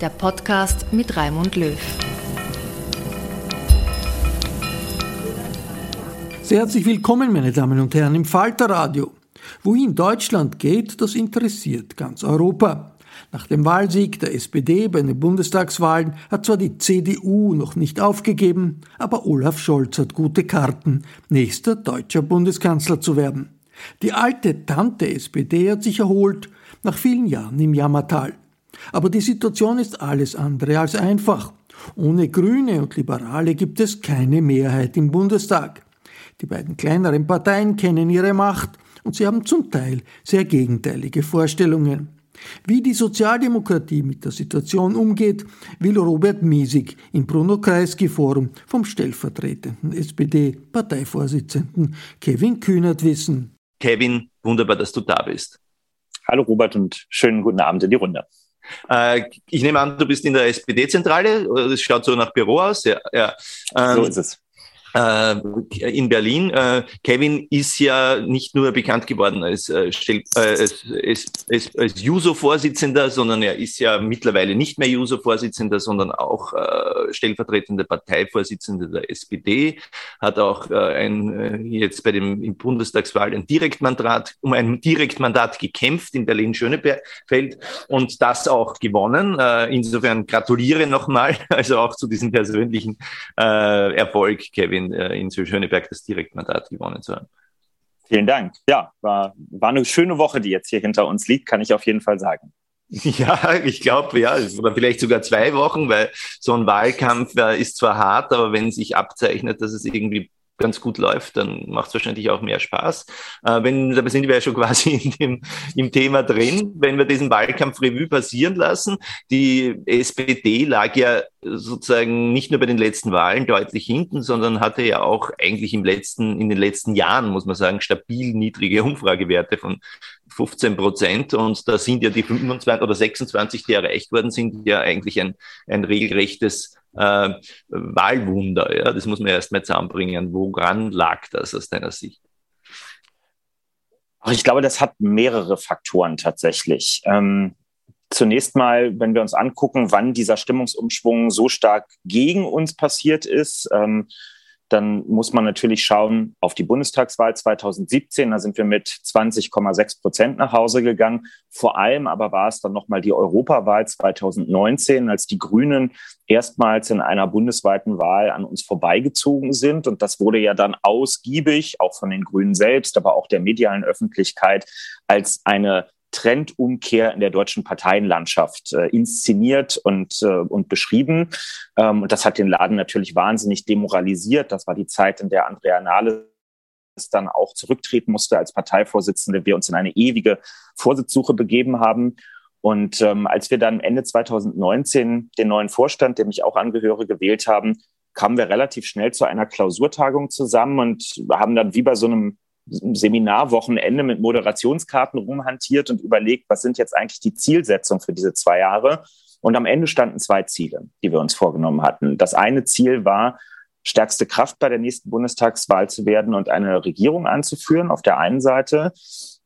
der Podcast mit Raimund Löw. Sehr herzlich willkommen, meine Damen und Herren, im Falterradio. Wohin Deutschland geht, das interessiert ganz Europa. Nach dem Wahlsieg der SPD bei den Bundestagswahlen hat zwar die CDU noch nicht aufgegeben, aber Olaf Scholz hat gute Karten, nächster deutscher Bundeskanzler zu werden. Die alte Tante SPD hat sich erholt, nach vielen Jahren im Jammertal. Aber die Situation ist alles andere als einfach. Ohne Grüne und Liberale gibt es keine Mehrheit im Bundestag. Die beiden kleineren Parteien kennen ihre Macht und sie haben zum Teil sehr gegenteilige Vorstellungen. Wie die Sozialdemokratie mit der Situation umgeht, will Robert Miesig im Bruno Kreisky Forum vom stellvertretenden SPD-Parteivorsitzenden Kevin Kühnert wissen. Kevin, wunderbar, dass du da bist. Hallo Robert und schönen guten Abend in die Runde. Äh, ich nehme an, du bist in der SPD-Zentrale. Das schaut so nach Büro aus. Ja, ja. Ähm, so ist es äh, in Berlin. Äh, Kevin ist ja nicht nur bekannt geworden als, äh, als, als, als, als Juso-Vorsitzender, sondern er ist ja mittlerweile nicht mehr Juso-Vorsitzender, sondern auch äh, stellvertretender Parteivorsitzender der SPD, hat auch äh, ein, äh, jetzt bei dem im Bundestagswahl ein Direktmandat, um ein Direktmandat gekämpft in Berlin-Schönefeld und das auch gewonnen. Äh, insofern gratuliere nochmal, also auch zu diesem persönlichen äh, Erfolg, Kevin in, äh, in Schöneberg das Direktmandat gewonnen zu haben. Vielen Dank. Ja, war, war eine schöne Woche, die jetzt hier hinter uns liegt, kann ich auf jeden Fall sagen. Ja, ich glaube, ja, oder vielleicht sogar zwei Wochen, weil so ein Wahlkampf äh, ist zwar hart, aber wenn sich abzeichnet, dass es irgendwie ganz gut läuft, dann macht es wahrscheinlich auch mehr Spaß. Äh, wenn, da sind wir ja schon quasi in dem, im Thema drin, wenn wir diesen Wahlkampf-Revue passieren lassen. Die SPD lag ja sozusagen nicht nur bei den letzten Wahlen deutlich hinten, sondern hatte ja auch eigentlich im letzten, in den letzten Jahren, muss man sagen, stabil niedrige Umfragewerte von 15 Prozent. Und da sind ja die 25 oder 26, die erreicht worden sind, ja eigentlich ein, ein regelrechtes äh, Wahlwunder. Ja? Das muss man erst mal zusammenbringen. Woran lag das aus deiner Sicht? Ich glaube, das hat mehrere Faktoren tatsächlich. Ähm, zunächst mal, wenn wir uns angucken, wann dieser Stimmungsumschwung so stark gegen uns passiert ist, ähm, dann muss man natürlich schauen auf die Bundestagswahl 2017. Da sind wir mit 20,6 Prozent nach Hause gegangen. Vor allem aber war es dann nochmal die Europawahl 2019, als die Grünen erstmals in einer bundesweiten Wahl an uns vorbeigezogen sind. Und das wurde ja dann ausgiebig, auch von den Grünen selbst, aber auch der medialen Öffentlichkeit, als eine Trendumkehr in der deutschen Parteienlandschaft äh, inszeniert und, äh, und beschrieben. Ähm, und das hat den Laden natürlich wahnsinnig demoralisiert. Das war die Zeit, in der Andrea Nahles dann auch zurücktreten musste als Parteivorsitzende, wir uns in eine ewige Vorsitzsuche begeben haben. Und ähm, als wir dann Ende 2019 den neuen Vorstand, dem ich auch angehöre, gewählt haben, kamen wir relativ schnell zu einer Klausurtagung zusammen und haben dann wie bei so einem Seminarwochenende mit Moderationskarten rumhantiert und überlegt, was sind jetzt eigentlich die Zielsetzungen für diese zwei Jahre. Und am Ende standen zwei Ziele, die wir uns vorgenommen hatten. Das eine Ziel war, stärkste Kraft bei der nächsten Bundestagswahl zu werden und eine Regierung anzuführen auf der einen Seite.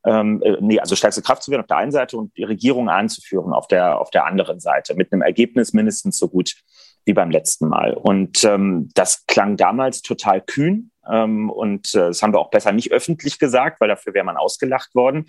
Ähm, äh, nee, also stärkste Kraft zu werden auf der einen Seite und die Regierung anzuführen auf der, auf der anderen Seite mit einem Ergebnis mindestens so gut wie beim letzten Mal. Und ähm, das klang damals total kühn. Ähm, und äh, das haben wir auch besser nicht öffentlich gesagt, weil dafür wäre man ausgelacht worden.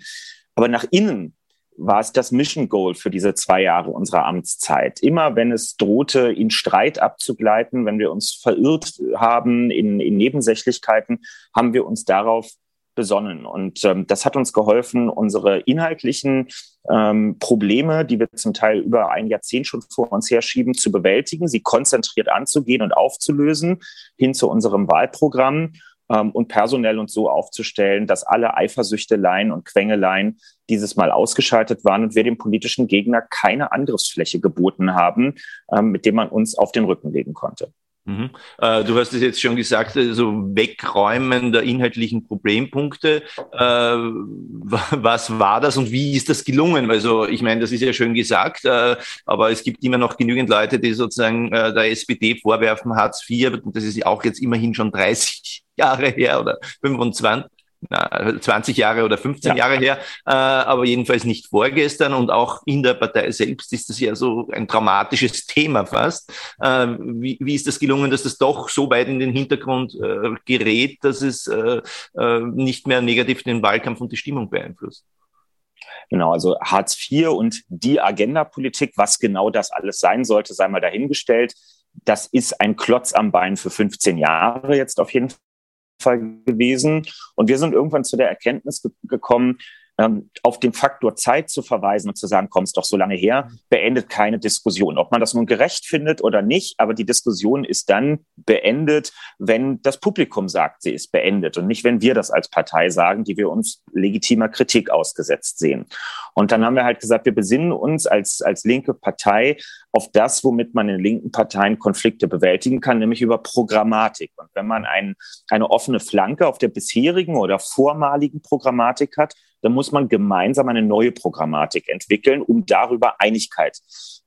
Aber nach innen war es das Mission Goal für diese zwei Jahre unserer Amtszeit. Immer wenn es drohte, in Streit abzugleiten, wenn wir uns verirrt haben in, in Nebensächlichkeiten, haben wir uns darauf besonnen. Und ähm, das hat uns geholfen, unsere inhaltlichen ähm, Probleme, die wir zum Teil über ein Jahrzehnt schon vor uns herschieben, zu bewältigen, sie konzentriert anzugehen und aufzulösen, hin zu unserem Wahlprogramm ähm, und personell uns so aufzustellen, dass alle Eifersüchteleien und Quängeleien dieses Mal ausgeschaltet waren und wir dem politischen Gegner keine Angriffsfläche geboten haben, ähm, mit dem man uns auf den Rücken legen konnte. Mhm. Äh, du hast es jetzt schon gesagt, also Wegräumen der inhaltlichen Problempunkte. Äh, was war das und wie ist das gelungen? Also ich meine, das ist ja schön gesagt, äh, aber es gibt immer noch genügend Leute, die sozusagen äh, der SPD vorwerfen, Hartz IV, das ist ja auch jetzt immerhin schon 30 Jahre her oder 25, 20 Jahre oder 15 ja. Jahre her, äh, aber jedenfalls nicht vorgestern und auch in der Partei selbst ist das ja so ein dramatisches Thema fast. Äh, wie, wie ist das gelungen, dass das doch so weit in den Hintergrund äh, gerät, dass es äh, äh, nicht mehr negativ den Wahlkampf und die Stimmung beeinflusst? Genau, also Hartz IV und die Agendapolitik, was genau das alles sein sollte, sei mal dahingestellt. Das ist ein Klotz am Bein für 15 Jahre jetzt auf jeden Fall gewesen. Und wir sind irgendwann zu der Erkenntnis ge gekommen, ähm, auf den Faktor Zeit zu verweisen und zu sagen, komm, ist doch so lange her, beendet keine Diskussion. Ob man das nun gerecht findet oder nicht, aber die Diskussion ist dann beendet, wenn das Publikum sagt, sie ist beendet und nicht, wenn wir das als Partei sagen, die wir uns legitimer Kritik ausgesetzt sehen. Und dann haben wir halt gesagt, wir besinnen uns als, als linke Partei auf das, womit man in linken Parteien Konflikte bewältigen kann, nämlich über Programmatik. Und wenn man ein, eine offene Flanke auf der bisherigen oder vormaligen Programmatik hat, dann muss man gemeinsam eine neue Programmatik entwickeln, um darüber Einigkeit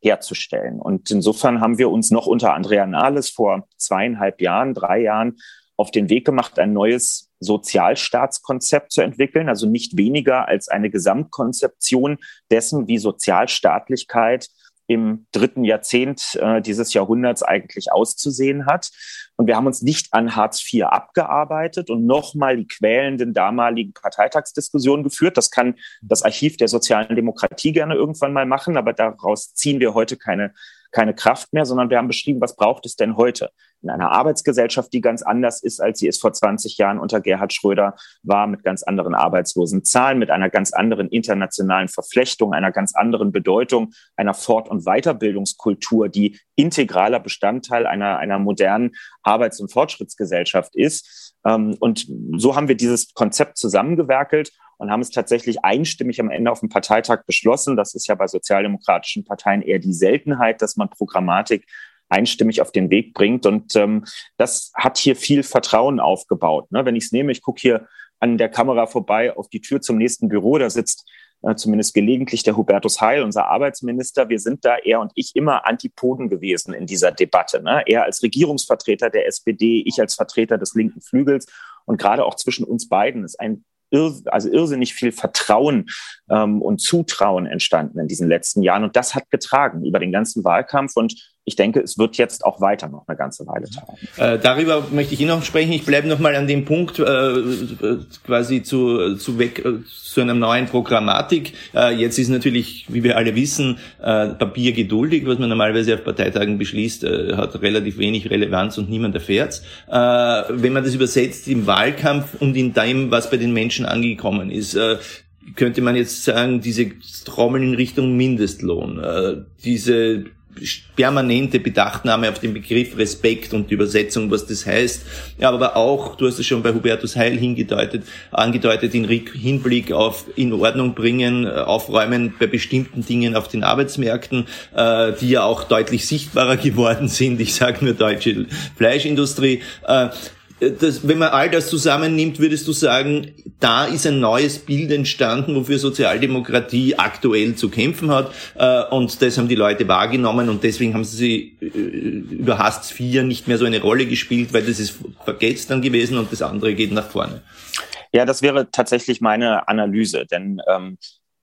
herzustellen. Und insofern haben wir uns noch unter Andrea Nahles vor zweieinhalb Jahren, drei Jahren auf den Weg gemacht, ein neues Sozialstaatskonzept zu entwickeln, also nicht weniger als eine Gesamtkonzeption dessen, wie Sozialstaatlichkeit im dritten Jahrzehnt äh, dieses Jahrhunderts eigentlich auszusehen hat. Und wir haben uns nicht an Hartz IV abgearbeitet und nochmal die quälenden damaligen Parteitagsdiskussionen geführt. Das kann das Archiv der sozialen Demokratie gerne irgendwann mal machen, aber daraus ziehen wir heute keine keine Kraft mehr, sondern wir haben beschrieben, was braucht es denn heute? In einer Arbeitsgesellschaft, die ganz anders ist, als sie es vor 20 Jahren unter Gerhard Schröder war, mit ganz anderen Arbeitslosenzahlen, mit einer ganz anderen internationalen Verflechtung, einer ganz anderen Bedeutung, einer Fort- und Weiterbildungskultur, die integraler Bestandteil einer, einer modernen Arbeits- und Fortschrittsgesellschaft ist. Ähm, und so haben wir dieses Konzept zusammengewerkelt und haben es tatsächlich einstimmig am Ende auf dem Parteitag beschlossen. Das ist ja bei sozialdemokratischen Parteien eher die Seltenheit, dass man Programmatik einstimmig auf den Weg bringt. Und ähm, das hat hier viel Vertrauen aufgebaut. Ne? Wenn ich es nehme, ich gucke hier an der Kamera vorbei auf die Tür zum nächsten Büro, da sitzt äh, zumindest gelegentlich der Hubertus Heil, unser Arbeitsminister. Wir sind da, er und ich, immer Antipoden gewesen in dieser Debatte. Ne? Er als Regierungsvertreter der SPD, ich als Vertreter des linken Flügels. Und gerade auch zwischen uns beiden ist ein also irrsinnig viel Vertrauen ähm, und Zutrauen entstanden in diesen letzten Jahren. Und das hat getragen über den ganzen Wahlkampf. Und ich denke, es wird jetzt auch weiter noch eine ganze Weile tragen. Äh, darüber möchte ich Ihnen noch sprechen. Ich bleibe noch mal an dem Punkt äh, quasi zu, zu, weg, äh, zu einer neuen Programmatik. Äh, jetzt ist natürlich, wie wir alle wissen, äh, Papier geduldig, was man normalerweise auf Parteitagen beschließt, äh, hat relativ wenig Relevanz und niemand erfährt's. Äh, wenn man das übersetzt im Wahlkampf und in dem, was bei den Menschen angekommen ist, äh, könnte man jetzt sagen, diese Trommeln in Richtung Mindestlohn, äh, diese permanente Bedachtnahme auf den Begriff Respekt und die Übersetzung, was das heißt. Ja, aber auch, du hast es schon bei Hubertus Heil hingedeutet, angedeutet, in Hinblick auf in Ordnung bringen, äh, aufräumen bei bestimmten Dingen auf den Arbeitsmärkten, äh, die ja auch deutlich sichtbarer geworden sind. Ich sage nur deutsche Fleischindustrie. Äh, das, wenn man all das zusammennimmt, würdest du sagen, da ist ein neues Bild entstanden, wofür Sozialdemokratie aktuell zu kämpfen hat. Äh, und das haben die Leute wahrgenommen und deswegen haben sie äh, über Hartz IV nicht mehr so eine Rolle gespielt, weil das ist vergesst dann gewesen und das andere geht nach vorne. Ja, das wäre tatsächlich meine Analyse, denn ähm,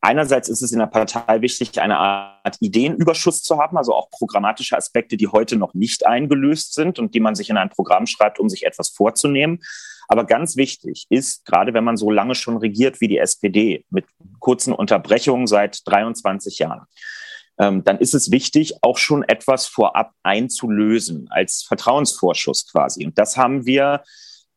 Einerseits ist es in der Partei wichtig, eine Art Ideenüberschuss zu haben, also auch programmatische Aspekte, die heute noch nicht eingelöst sind und die man sich in ein Programm schreibt, um sich etwas vorzunehmen. Aber ganz wichtig ist, gerade wenn man so lange schon regiert wie die SPD, mit kurzen Unterbrechungen seit 23 Jahren, ähm, dann ist es wichtig, auch schon etwas vorab einzulösen, als Vertrauensvorschuss quasi. Und das haben wir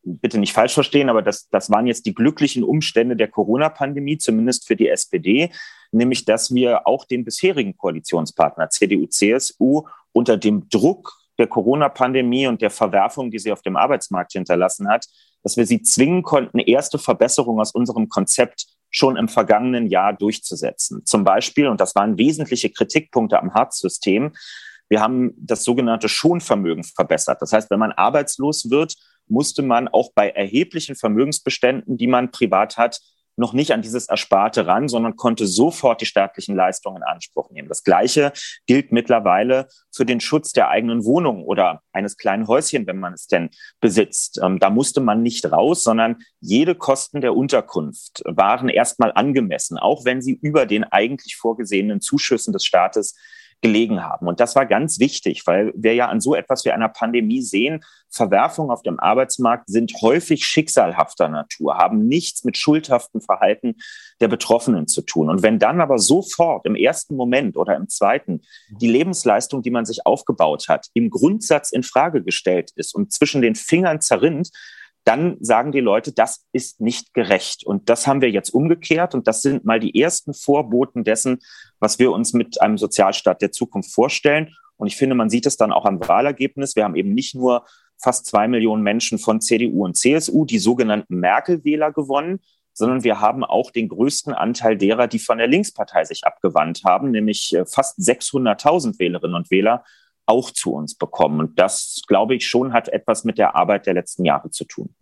bitte nicht falsch verstehen, aber das, das waren jetzt die glücklichen Umstände der Corona-Pandemie, zumindest für die SPD, nämlich dass wir auch den bisherigen Koalitionspartner CDU, CSU unter dem Druck der Corona-Pandemie und der Verwerfung, die sie auf dem Arbeitsmarkt hinterlassen hat, dass wir sie zwingen konnten, erste Verbesserungen aus unserem Konzept schon im vergangenen Jahr durchzusetzen. Zum Beispiel, und das waren wesentliche Kritikpunkte am Hartz-System, wir haben das sogenannte Schonvermögen verbessert. Das heißt, wenn man arbeitslos wird, musste man auch bei erheblichen Vermögensbeständen, die man privat hat, noch nicht an dieses Ersparte ran, sondern konnte sofort die staatlichen Leistungen in Anspruch nehmen. Das Gleiche gilt mittlerweile für den Schutz der eigenen Wohnung oder eines kleinen Häuschen, wenn man es denn besitzt. Ähm, da musste man nicht raus, sondern jede Kosten der Unterkunft waren erstmal angemessen, auch wenn sie über den eigentlich vorgesehenen Zuschüssen des Staates gelegen haben. Und das war ganz wichtig, weil wir ja an so etwas wie einer Pandemie sehen, Verwerfungen auf dem Arbeitsmarkt sind häufig schicksalhafter Natur, haben nichts mit schuldhaftem Verhalten der Betroffenen zu tun. Und wenn dann aber sofort im ersten Moment oder im zweiten die Lebensleistung, die man sich aufgebaut hat, im Grundsatz in Frage gestellt ist und zwischen den Fingern zerrinnt, dann sagen die Leute, das ist nicht gerecht. Und das haben wir jetzt umgekehrt. Und das sind mal die ersten Vorboten dessen, was wir uns mit einem Sozialstaat der Zukunft vorstellen. Und ich finde, man sieht es dann auch am Wahlergebnis. Wir haben eben nicht nur fast zwei Millionen Menschen von CDU und CSU, die sogenannten Merkel-Wähler gewonnen, sondern wir haben auch den größten Anteil derer, die von der Linkspartei sich abgewandt haben, nämlich äh, fast 600.000 Wählerinnen und Wähler auch zu uns bekommen. Und das, glaube ich, schon hat etwas mit der Arbeit der letzten Jahre zu tun.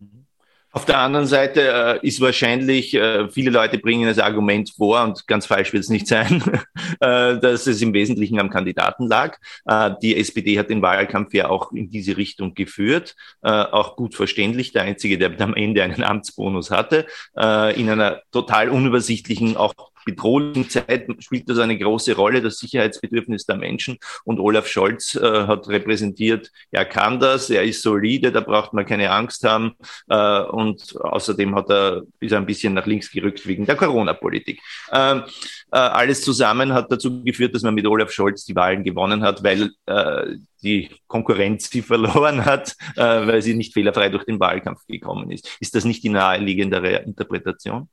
Auf der anderen Seite äh, ist wahrscheinlich, äh, viele Leute bringen das Argument vor, und ganz falsch wird es nicht sein, äh, dass es im Wesentlichen am Kandidaten lag. Äh, die SPD hat den Wahlkampf ja auch in diese Richtung geführt, äh, auch gut verständlich. Der Einzige, der am Ende einen Amtsbonus hatte, äh, in einer total unübersichtlichen, auch bedrohlichen Zeit spielt das eine große Rolle, das Sicherheitsbedürfnis der Menschen. Und Olaf Scholz äh, hat repräsentiert, er kann das, er ist solide, da braucht man keine Angst haben. Äh, und außerdem hat er, ist er ein bisschen nach links gerückt wegen der Corona-Politik. Ähm, äh, alles zusammen hat dazu geführt, dass man mit Olaf Scholz die Wahlen gewonnen hat, weil äh, die Konkurrenz sie verloren hat, äh, weil sie nicht fehlerfrei durch den Wahlkampf gekommen ist. Ist das nicht die naheliegendere Interpretation?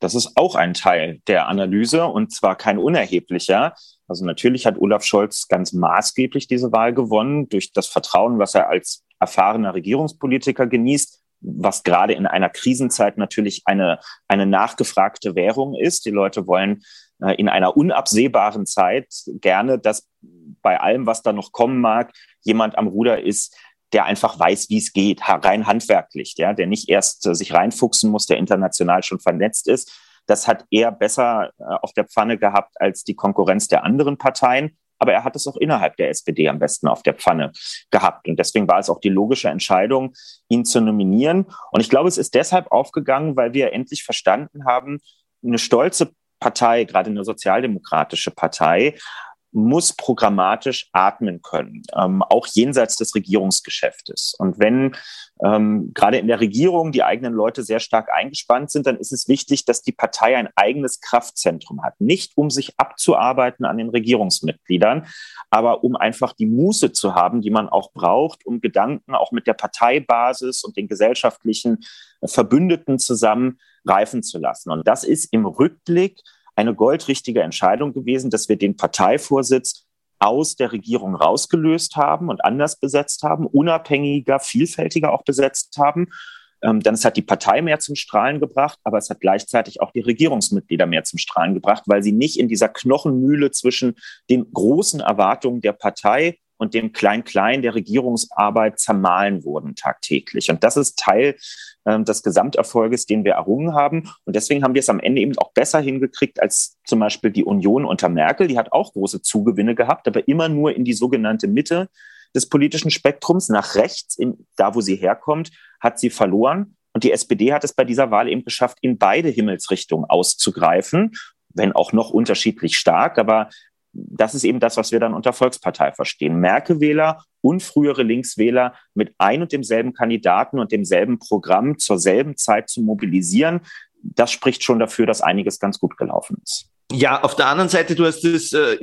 Das ist auch ein Teil der Analyse und zwar kein unerheblicher. Also natürlich hat Olaf Scholz ganz maßgeblich diese Wahl gewonnen durch das Vertrauen, was er als erfahrener Regierungspolitiker genießt, was gerade in einer Krisenzeit natürlich eine, eine nachgefragte Währung ist. Die Leute wollen äh, in einer unabsehbaren Zeit gerne, dass bei allem, was da noch kommen mag, jemand am Ruder ist, der einfach weiß, wie es geht, rein handwerklich, ja, der nicht erst äh, sich reinfuchsen muss, der international schon vernetzt ist. Das hat er besser äh, auf der Pfanne gehabt als die Konkurrenz der anderen Parteien. Aber er hat es auch innerhalb der SPD am besten auf der Pfanne gehabt. Und deswegen war es auch die logische Entscheidung, ihn zu nominieren. Und ich glaube, es ist deshalb aufgegangen, weil wir endlich verstanden haben, eine stolze Partei, gerade eine sozialdemokratische Partei, muss programmatisch atmen können, ähm, auch jenseits des Regierungsgeschäftes. Und wenn ähm, gerade in der Regierung die eigenen Leute sehr stark eingespannt sind, dann ist es wichtig, dass die Partei ein eigenes Kraftzentrum hat. Nicht um sich abzuarbeiten an den Regierungsmitgliedern, aber um einfach die Muße zu haben, die man auch braucht, um Gedanken auch mit der Parteibasis und den gesellschaftlichen Verbündeten zusammen reifen zu lassen. Und das ist im Rückblick eine goldrichtige Entscheidung gewesen, dass wir den Parteivorsitz aus der Regierung rausgelöst haben und anders besetzt haben, unabhängiger, vielfältiger auch besetzt haben. Ähm, dann es hat die Partei mehr zum Strahlen gebracht, aber es hat gleichzeitig auch die Regierungsmitglieder mehr zum Strahlen gebracht, weil sie nicht in dieser Knochenmühle zwischen den großen Erwartungen der Partei und dem Klein-Klein der Regierungsarbeit zermahlen wurden tagtäglich. Und das ist Teil äh, des Gesamterfolges, den wir errungen haben. Und deswegen haben wir es am Ende eben auch besser hingekriegt als zum Beispiel die Union unter Merkel. Die hat auch große Zugewinne gehabt, aber immer nur in die sogenannte Mitte des politischen Spektrums. Nach rechts, in, da wo sie herkommt, hat sie verloren. Und die SPD hat es bei dieser Wahl eben geschafft, in beide Himmelsrichtungen auszugreifen, wenn auch noch unterschiedlich stark. Aber das ist eben das, was wir dann unter Volkspartei verstehen. Merkel-Wähler und frühere Linkswähler mit ein und demselben Kandidaten und demselben Programm zur selben Zeit zu mobilisieren, das spricht schon dafür, dass einiges ganz gut gelaufen ist. Ja, auf der anderen Seite, du hast es äh,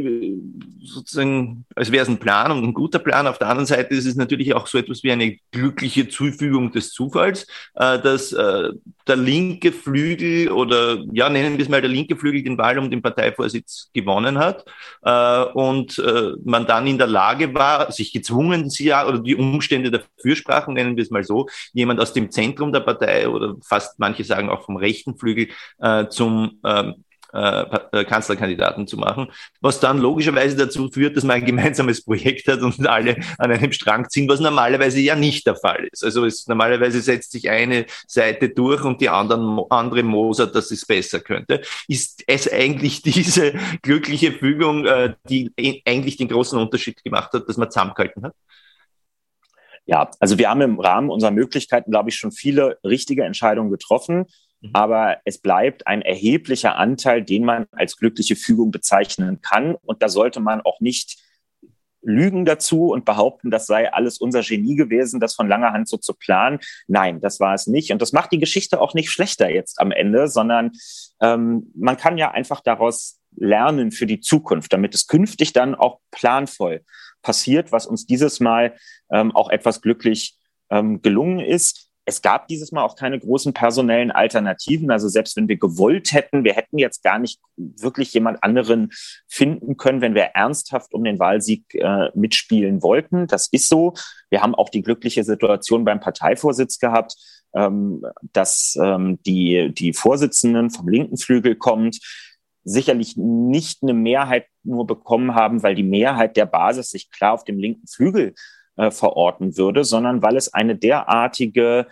sozusagen, als wäre es ein Plan und ein guter Plan. Auf der anderen Seite ist es natürlich auch so etwas wie eine glückliche Zufügung des Zufalls, äh, dass äh, der linke Flügel oder ja, nennen wir es mal der linke Flügel den Wahl um den Parteivorsitz gewonnen hat äh, und äh, man dann in der Lage war, sich gezwungen sie ja oder die Umstände dafür sprachen, nennen wir es mal so, jemand aus dem Zentrum der Partei oder fast manche sagen auch vom rechten Flügel äh, zum ähm, äh, Kanzlerkandidaten zu machen, was dann logischerweise dazu führt, dass man ein gemeinsames Projekt hat und alle an einem Strang ziehen, was normalerweise ja nicht der Fall ist. Also es, normalerweise setzt sich eine Seite durch und die anderen, andere mosert, dass es besser könnte. Ist es eigentlich diese glückliche Fügung, äh, die eigentlich den großen Unterschied gemacht hat, dass man zusammengehalten hat? Ja, also wir haben im Rahmen unserer Möglichkeiten, glaube ich, schon viele richtige Entscheidungen getroffen. Mhm. Aber es bleibt ein erheblicher Anteil, den man als glückliche Fügung bezeichnen kann. Und da sollte man auch nicht lügen dazu und behaupten, das sei alles unser Genie gewesen, das von langer Hand so zu planen. Nein, das war es nicht. Und das macht die Geschichte auch nicht schlechter jetzt am Ende, sondern ähm, man kann ja einfach daraus lernen für die Zukunft, damit es künftig dann auch planvoll passiert, was uns dieses Mal ähm, auch etwas glücklich ähm, gelungen ist es gab dieses Mal auch keine großen personellen Alternativen. Also selbst wenn wir gewollt hätten, wir hätten jetzt gar nicht wirklich jemand anderen finden können, wenn wir ernsthaft um den Wahlsieg äh, mitspielen wollten. Das ist so. Wir haben auch die glückliche Situation beim Parteivorsitz gehabt, ähm, dass ähm, die, die Vorsitzenden vom linken Flügel kommt sicherlich nicht eine Mehrheit nur bekommen haben, weil die Mehrheit der Basis sich klar auf dem linken Flügel äh, verorten würde, sondern weil es eine derartige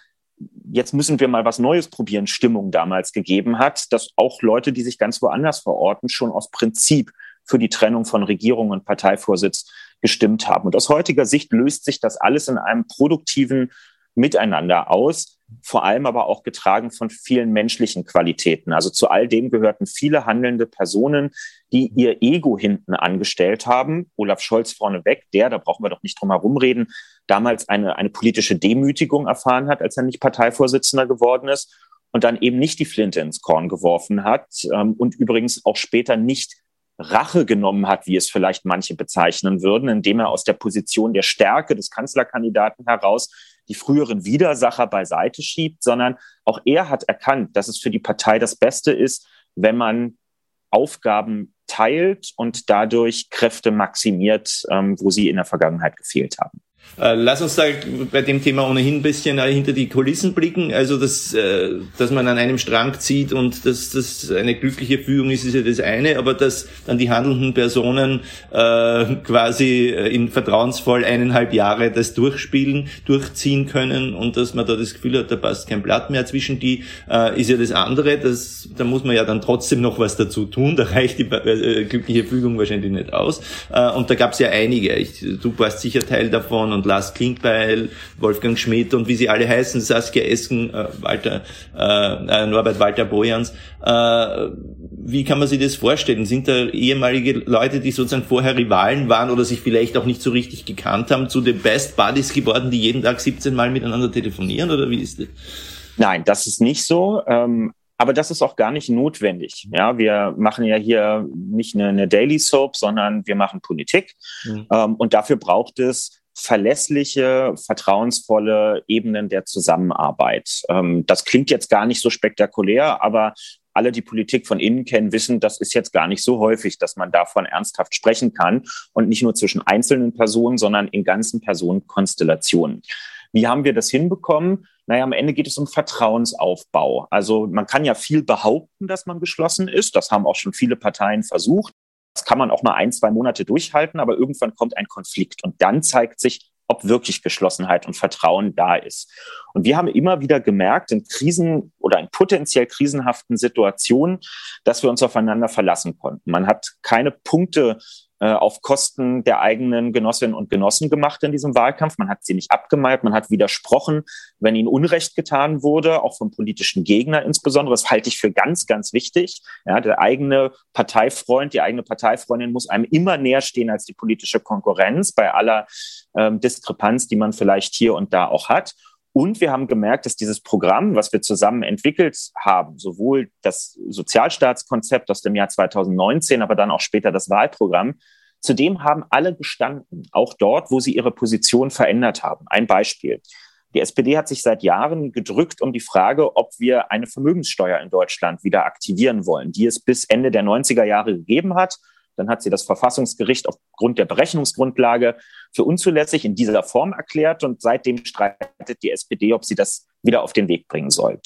jetzt müssen wir mal was Neues probieren, Stimmung damals gegeben hat, dass auch Leute, die sich ganz woanders verorten, schon aus Prinzip für die Trennung von Regierung und Parteivorsitz gestimmt haben. Und aus heutiger Sicht löst sich das alles in einem produktiven Miteinander aus, vor allem aber auch getragen von vielen menschlichen Qualitäten. Also zu all dem gehörten viele handelnde Personen, die ihr Ego hinten angestellt haben. Olaf Scholz vorneweg, der, da brauchen wir doch nicht drum herum reden, damals eine, eine politische Demütigung erfahren hat, als er nicht Parteivorsitzender geworden ist und dann eben nicht die Flinte ins Korn geworfen hat ähm, und übrigens auch später nicht Rache genommen hat, wie es vielleicht manche bezeichnen würden, indem er aus der Position der Stärke des Kanzlerkandidaten heraus die früheren Widersacher beiseite schiebt, sondern auch er hat erkannt, dass es für die Partei das Beste ist, wenn man Aufgaben teilt und dadurch Kräfte maximiert, ähm, wo sie in der Vergangenheit gefehlt haben. Äh, lass uns da bei dem Thema ohnehin ein bisschen äh, hinter die Kulissen blicken. Also, dass, äh, dass man an einem Strang zieht und dass das eine glückliche Fügung ist, ist ja das eine, aber dass dann die handelnden Personen äh, quasi in vertrauensvoll eineinhalb Jahre das durchspielen, durchziehen können und dass man da das Gefühl hat, da passt kein Blatt mehr zwischen die, äh, ist ja das andere. Das, da muss man ja dann trotzdem noch was dazu tun. Da reicht die äh, glückliche Fügung wahrscheinlich nicht aus. Äh, und da gab es ja einige. Ich, du warst sicher Teil davon und Lars Klinkbeil, Wolfgang Schmidt und wie sie alle heißen, Saskia Esken, äh, Walter, äh, äh, Norbert Walter Bojans. Äh, wie kann man sich das vorstellen? Sind da ehemalige Leute, die sozusagen vorher Rivalen waren oder sich vielleicht auch nicht so richtig gekannt haben, zu den Best Buddies geworden, die jeden Tag 17 Mal miteinander telefonieren oder wie ist das? Nein, das ist nicht so. Ähm aber das ist auch gar nicht notwendig. Ja, wir machen ja hier nicht eine, eine Daily Soap, sondern wir machen Politik. Mhm. Ähm, und dafür braucht es verlässliche, vertrauensvolle Ebenen der Zusammenarbeit. Ähm, das klingt jetzt gar nicht so spektakulär, aber alle die Politik von innen kennen, wissen, das ist jetzt gar nicht so häufig, dass man davon ernsthaft sprechen kann und nicht nur zwischen einzelnen Personen, sondern in ganzen Personenkonstellationen. Wie haben wir das hinbekommen? Naja, am Ende geht es um Vertrauensaufbau. Also man kann ja viel behaupten, dass man geschlossen ist. Das haben auch schon viele Parteien versucht. Das kann man auch mal ein, zwei Monate durchhalten, aber irgendwann kommt ein Konflikt und dann zeigt sich, ob wirklich Geschlossenheit und Vertrauen da ist. Und wir haben immer wieder gemerkt, in Krisen oder in potenziell krisenhaften Situationen, dass wir uns aufeinander verlassen konnten. Man hat keine Punkte auf Kosten der eigenen Genossinnen und Genossen gemacht in diesem Wahlkampf. Man hat sie nicht abgemalt, man hat widersprochen, wenn ihnen Unrecht getan wurde, auch vom politischen Gegner insbesondere. Das halte ich für ganz, ganz wichtig. Ja, der eigene Parteifreund, die eigene Parteifreundin muss einem immer näher stehen als die politische Konkurrenz bei aller ähm, Diskrepanz, die man vielleicht hier und da auch hat. Und wir haben gemerkt, dass dieses Programm, was wir zusammen entwickelt haben, sowohl das Sozialstaatskonzept aus dem Jahr 2019, aber dann auch später das Wahlprogramm, zudem haben alle gestanden, auch dort, wo sie ihre Position verändert haben. Ein Beispiel. Die SPD hat sich seit Jahren gedrückt um die Frage, ob wir eine Vermögenssteuer in Deutschland wieder aktivieren wollen, die es bis Ende der 90er Jahre gegeben hat dann hat sie das Verfassungsgericht aufgrund der Berechnungsgrundlage für unzulässig in dieser Form erklärt und seitdem streitet die SPD, ob sie das wieder auf den Weg bringen soll.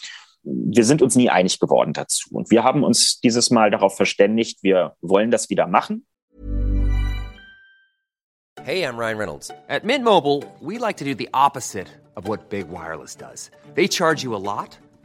Wir sind uns nie einig geworden dazu und wir haben uns dieses Mal darauf verständigt, wir wollen das wieder machen. Hey, I'm Ryan Reynolds. At Mint Mobile, we like to do the opposite of what Big Wireless does. They charge you a lot.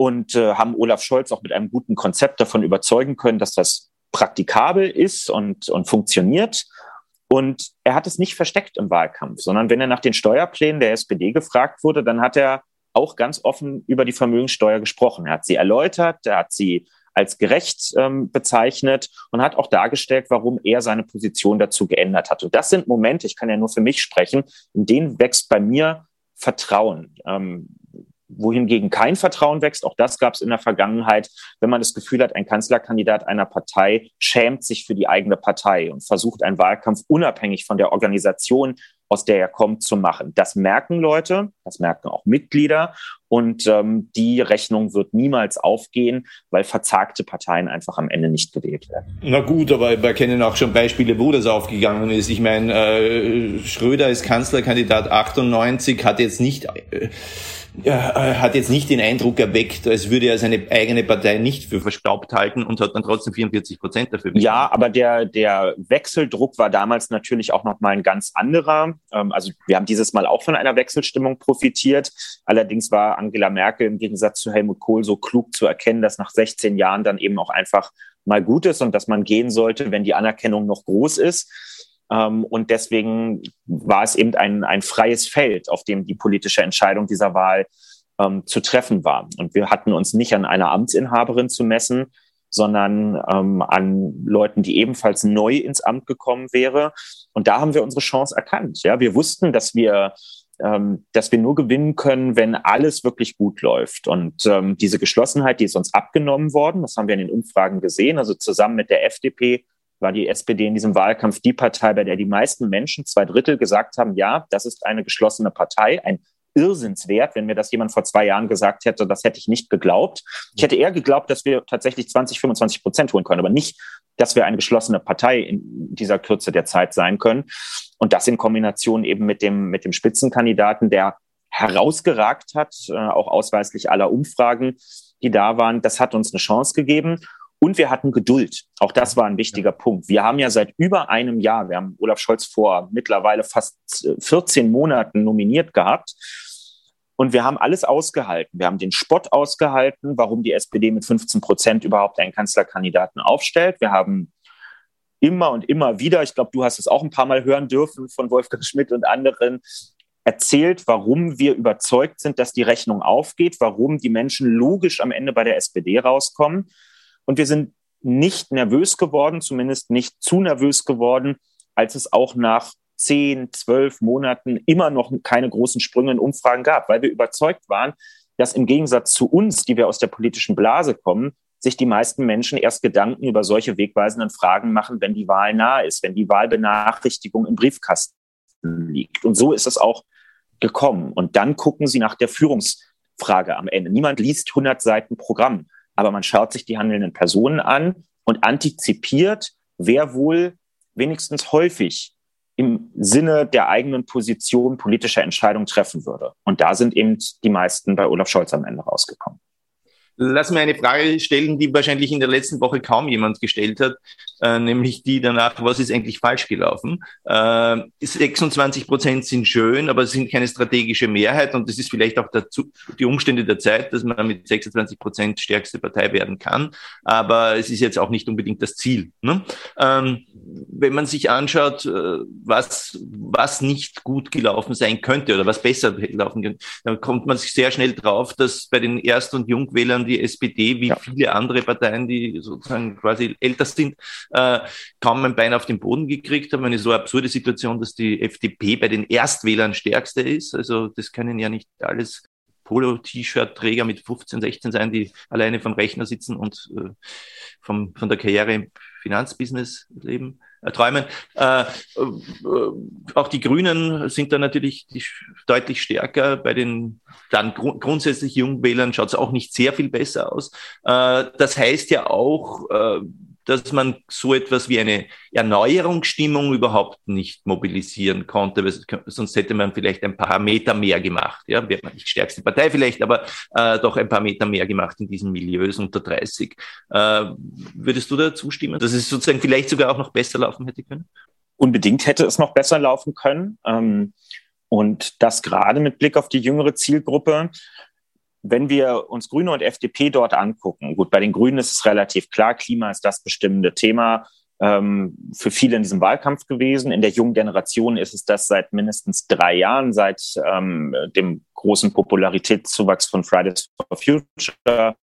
und äh, haben Olaf Scholz auch mit einem guten Konzept davon überzeugen können, dass das praktikabel ist und, und funktioniert. Und er hat es nicht versteckt im Wahlkampf, sondern wenn er nach den Steuerplänen der SPD gefragt wurde, dann hat er auch ganz offen über die Vermögenssteuer gesprochen. Er hat sie erläutert, er hat sie als gerecht ähm, bezeichnet und hat auch dargestellt, warum er seine Position dazu geändert hat. Und das sind Momente, ich kann ja nur für mich sprechen, in denen wächst bei mir Vertrauen. Ähm, wohingegen kein Vertrauen wächst. Auch das gab es in der Vergangenheit, wenn man das Gefühl hat, ein Kanzlerkandidat einer Partei schämt sich für die eigene Partei und versucht, einen Wahlkampf unabhängig von der Organisation, aus der er kommt, zu machen. Das merken Leute, das merken auch Mitglieder und ähm, die Rechnung wird niemals aufgehen, weil verzagte Parteien einfach am Ende nicht gewählt werden. Na gut, aber wir kennen auch schon Beispiele, wo das aufgegangen ist. Ich meine, äh, Schröder ist Kanzlerkandidat 98, hat jetzt nicht äh, hat jetzt nicht den Eindruck erweckt, als würde er seine eigene Partei nicht für verstaubt halten und hat dann trotzdem 44 Prozent dafür bekommen. Ja, aber der, der Wechseldruck war damals natürlich auch nochmal ein ganz anderer. Ähm, also wir haben dieses Mal auch von einer Wechselstimmung profitiert. Allerdings war Angela Merkel im Gegensatz zu Helmut Kohl so klug zu erkennen, dass nach 16 Jahren dann eben auch einfach mal gut ist und dass man gehen sollte, wenn die Anerkennung noch groß ist. Ähm, und deswegen war es eben ein, ein freies Feld, auf dem die politische Entscheidung dieser Wahl ähm, zu treffen war. Und wir hatten uns nicht an einer Amtsinhaberin zu messen, sondern ähm, an Leuten, die ebenfalls neu ins Amt gekommen wäre. Und da haben wir unsere Chance erkannt. Ja, wir wussten, dass wir ähm, dass wir nur gewinnen können, wenn alles wirklich gut läuft. Und ähm, diese Geschlossenheit, die ist uns abgenommen worden, das haben wir in den Umfragen gesehen. Also zusammen mit der FDP war die SPD in diesem Wahlkampf die Partei, bei der die meisten Menschen, zwei Drittel, gesagt haben, ja, das ist eine geschlossene Partei, ein Irrsinnswert, wenn mir das jemand vor zwei Jahren gesagt hätte, das hätte ich nicht geglaubt. Ich hätte eher geglaubt, dass wir tatsächlich 20, 25 Prozent holen können, aber nicht, dass wir eine geschlossene Partei in dieser Kürze der Zeit sein können. Und das in Kombination eben mit dem, mit dem Spitzenkandidaten, der herausgeragt hat, äh, auch ausweislich aller Umfragen, die da waren. Das hat uns eine Chance gegeben. Und wir hatten Geduld. Auch das war ein wichtiger Punkt. Wir haben ja seit über einem Jahr, wir haben Olaf Scholz vor mittlerweile fast 14 Monaten nominiert gehabt. Und wir haben alles ausgehalten. Wir haben den Spott ausgehalten, warum die SPD mit 15 Prozent überhaupt einen Kanzlerkandidaten aufstellt. Wir haben immer und immer wieder, ich glaube, du hast es auch ein paar Mal hören dürfen von Wolfgang Schmidt und anderen, erzählt, warum wir überzeugt sind, dass die Rechnung aufgeht, warum die Menschen logisch am Ende bei der SPD rauskommen. Und wir sind nicht nervös geworden, zumindest nicht zu nervös geworden, als es auch nach zehn, zwölf Monaten immer noch keine großen Sprünge in Umfragen gab, weil wir überzeugt waren, dass im Gegensatz zu uns, die wir aus der politischen Blase kommen, sich die meisten Menschen erst Gedanken über solche wegweisenden Fragen machen, wenn die Wahl nahe ist, wenn die Wahlbenachrichtigung im Briefkasten liegt. Und so ist es auch gekommen. Und dann gucken sie nach der Führungsfrage am Ende. Niemand liest 100 Seiten Programm, aber man schaut sich die handelnden Personen an und antizipiert, wer wohl wenigstens häufig im Sinne der eigenen Position politische Entscheidungen treffen würde. Und da sind eben die meisten bei Olaf Scholz am Ende rausgekommen. Lass mir eine Frage stellen, die wahrscheinlich in der letzten Woche kaum jemand gestellt hat, äh, nämlich die danach, was ist eigentlich falsch gelaufen? Äh, 26 Prozent sind schön, aber es sind keine strategische Mehrheit und das ist vielleicht auch dazu, die Umstände der Zeit, dass man mit 26 Prozent stärkste Partei werden kann, aber es ist jetzt auch nicht unbedingt das Ziel. Ne? Ähm, wenn man sich anschaut, äh, was, was nicht gut gelaufen sein könnte oder was besser laufen könnte, dann kommt man sich sehr schnell drauf, dass bei den Erst- und Jungwählern die SPD wie ja. viele andere Parteien, die sozusagen quasi älter sind, äh, kaum ein Bein auf den Boden gekriegt haben. Eine so absurde Situation, dass die FDP bei den Erstwählern stärkste ist. Also das können ja nicht alles Polo-T-Shirt-Träger mit 15, 16 sein, die alleine vom Rechner sitzen und äh, vom, von der Karriere im Finanzbusiness leben, äh, träumen. Äh, äh, auch die Grünen sind da natürlich die, deutlich stärker. Bei den dann gru grundsätzlich Jungwählern schaut es auch nicht sehr viel besser aus. Äh, das heißt ja auch, äh, dass man so etwas wie eine Erneuerungsstimmung überhaupt nicht mobilisieren konnte, sonst hätte man vielleicht ein paar Meter mehr gemacht. Ja, wäre man nicht stärkste Partei vielleicht, aber äh, doch ein paar Meter mehr gemacht in diesen Milieus unter 30. Äh, würdest du da zustimmen, dass es sozusagen vielleicht sogar auch noch besser laufen hätte können? Unbedingt hätte es noch besser laufen können. Ähm, und das gerade mit Blick auf die jüngere Zielgruppe wenn wir uns Grüne und FDP dort angucken, gut, bei den Grünen ist es relativ klar, Klima ist das bestimmende Thema ähm, für viele in diesem Wahlkampf gewesen. In der jungen Generation ist es das seit mindestens drei Jahren, seit ähm, dem großen Popularitätszuwachs von Fridays for Future.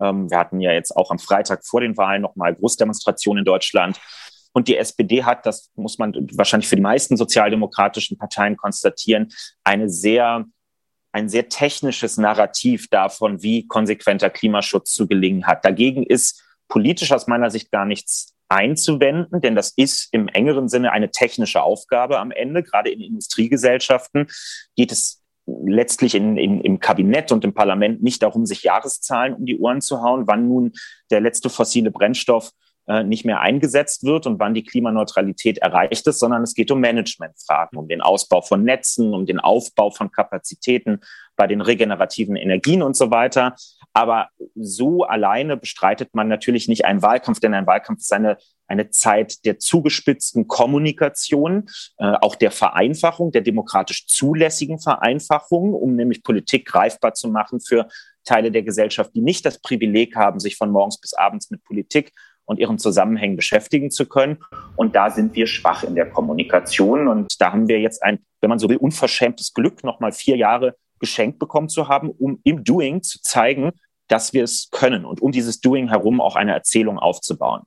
Ähm, wir hatten ja jetzt auch am Freitag vor den Wahlen nochmal Großdemonstrationen in Deutschland. Und die SPD hat, das muss man wahrscheinlich für die meisten sozialdemokratischen Parteien konstatieren, eine sehr ein sehr technisches Narrativ davon, wie konsequenter Klimaschutz zu gelingen hat. Dagegen ist politisch aus meiner Sicht gar nichts einzuwenden, denn das ist im engeren Sinne eine technische Aufgabe am Ende. Gerade in Industriegesellschaften geht es letztlich in, in, im Kabinett und im Parlament nicht darum, sich Jahreszahlen um die Ohren zu hauen, wann nun der letzte fossile Brennstoff äh, nicht mehr eingesetzt wird und wann die Klimaneutralität erreicht ist, sondern es geht um Managementfragen, um den Ausbau von Netzen, um den Aufbau von Kapazitäten bei den regenerativen Energien und so weiter. Aber so alleine bestreitet man natürlich nicht einen Wahlkampf, denn ein Wahlkampf ist eine, eine Zeit der zugespitzten Kommunikation, äh, auch der Vereinfachung, der demokratisch zulässigen Vereinfachung, um nämlich Politik greifbar zu machen für Teile der Gesellschaft, die nicht das Privileg haben, sich von morgens bis abends mit Politik und ihren Zusammenhängen beschäftigen zu können. Und da sind wir schwach in der Kommunikation. Und da haben wir jetzt ein, wenn man so will, unverschämtes Glück, nochmal vier Jahre geschenkt bekommen zu haben, um im Doing zu zeigen, dass wir es können und um dieses Doing herum auch eine Erzählung aufzubauen.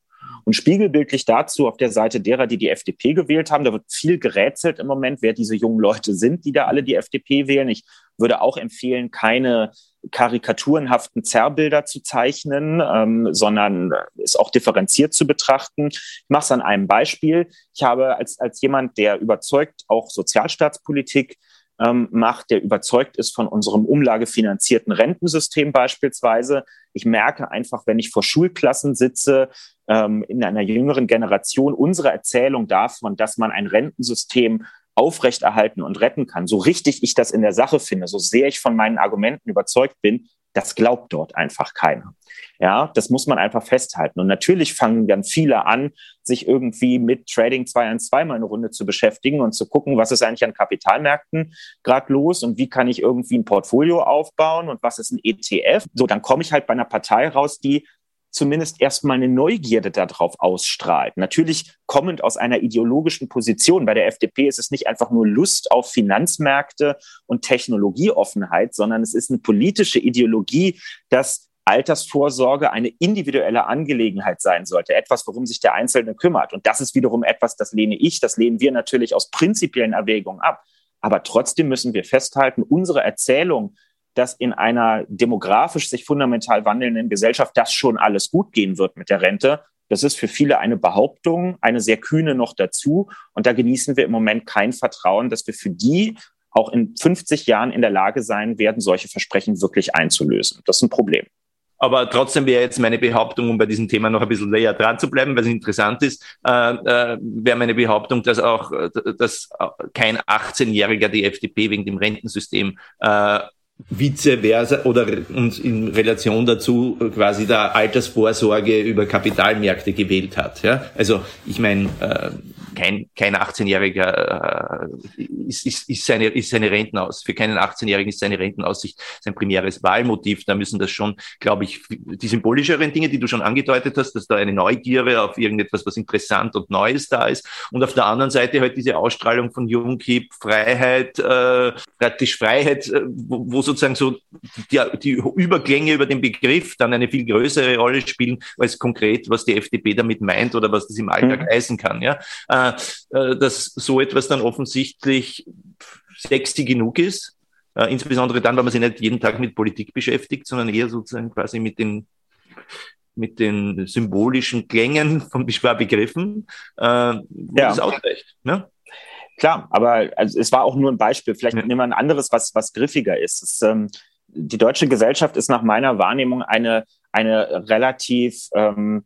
Und spiegelbildlich dazu auf der Seite derer, die die FDP gewählt haben, da wird viel gerätselt im Moment, wer diese jungen Leute sind, die da alle die FDP wählen. Ich würde auch empfehlen, keine karikaturenhaften Zerrbilder zu zeichnen, ähm, sondern es auch differenziert zu betrachten. Ich mache es an einem Beispiel. Ich habe als, als jemand, der überzeugt auch Sozialstaatspolitik ähm, macht, der überzeugt ist von unserem umlagefinanzierten Rentensystem beispielsweise. Ich merke einfach, wenn ich vor Schulklassen sitze, ähm, in einer jüngeren Generation, unsere Erzählung davon, dass man ein Rentensystem aufrechterhalten und retten kann, so richtig ich das in der Sache finde, so sehr ich von meinen Argumenten überzeugt bin, das glaubt dort einfach keiner. Ja, das muss man einfach festhalten. Und natürlich fangen dann viele an, sich irgendwie mit Trading 212 mal eine Runde zu beschäftigen und zu gucken, was ist eigentlich an Kapitalmärkten gerade los und wie kann ich irgendwie ein Portfolio aufbauen und was ist ein ETF. So, dann komme ich halt bei einer Partei raus, die zumindest erstmal eine Neugierde darauf ausstrahlt. Natürlich kommend aus einer ideologischen Position. Bei der FDP ist es nicht einfach nur Lust auf Finanzmärkte und Technologieoffenheit, sondern es ist eine politische Ideologie, dass Altersvorsorge eine individuelle Angelegenheit sein sollte, etwas, worum sich der Einzelne kümmert. Und das ist wiederum etwas, das lehne ich, das lehnen wir natürlich aus prinzipiellen Erwägungen ab. Aber trotzdem müssen wir festhalten, unsere Erzählung, dass in einer demografisch sich fundamental wandelnden Gesellschaft das schon alles gut gehen wird mit der Rente, das ist für viele eine Behauptung, eine sehr kühne noch dazu. Und da genießen wir im Moment kein Vertrauen, dass wir für die auch in 50 Jahren in der Lage sein werden, solche Versprechen wirklich einzulösen. Das ist ein Problem. Aber trotzdem wäre jetzt meine Behauptung, um bei diesem Thema noch ein bisschen näher dran zu bleiben, weil es interessant ist, äh, äh, wäre meine Behauptung, dass auch äh, dass kein 18-Jähriger die FDP wegen dem Rentensystem äh, vice versa oder uns in Relation dazu quasi der Altersvorsorge über Kapitalmärkte gewählt hat. Ja? Also ich meine, äh, kein, kein 18-Jähriger äh, ist, ist, ist, seine, ist seine Rentenaus. Für keinen 18-Jährigen ist seine Rentenaussicht sein primäres Wahlmotiv. Da müssen das schon, glaube ich, die symbolischeren Dinge, die du schon angedeutet hast, dass da eine Neugierde auf irgendetwas, was interessant und Neues da ist. Und auf der anderen Seite halt diese Ausstrahlung von Junghieb, Freiheit, äh, praktisch Freiheit, äh, wo, wo sozusagen so die, die Überklänge über den Begriff dann eine viel größere Rolle spielen, als konkret, was die FDP damit meint oder was das im Alltag mhm. heißen kann. Ja? Äh, äh, dass so etwas dann offensichtlich sexy genug ist. Äh, insbesondere dann, wenn man sich nicht jeden Tag mit Politik beschäftigt, sondern eher sozusagen quasi mit den mit den symbolischen Klängen von Begriffen, äh, ja. das ausreicht. Ne? Klar, aber also, es war auch nur ein Beispiel. Vielleicht ja. nehmen wir ein anderes, was, was griffiger ist. Es, ähm, die deutsche Gesellschaft ist nach meiner Wahrnehmung eine, eine relativ ähm,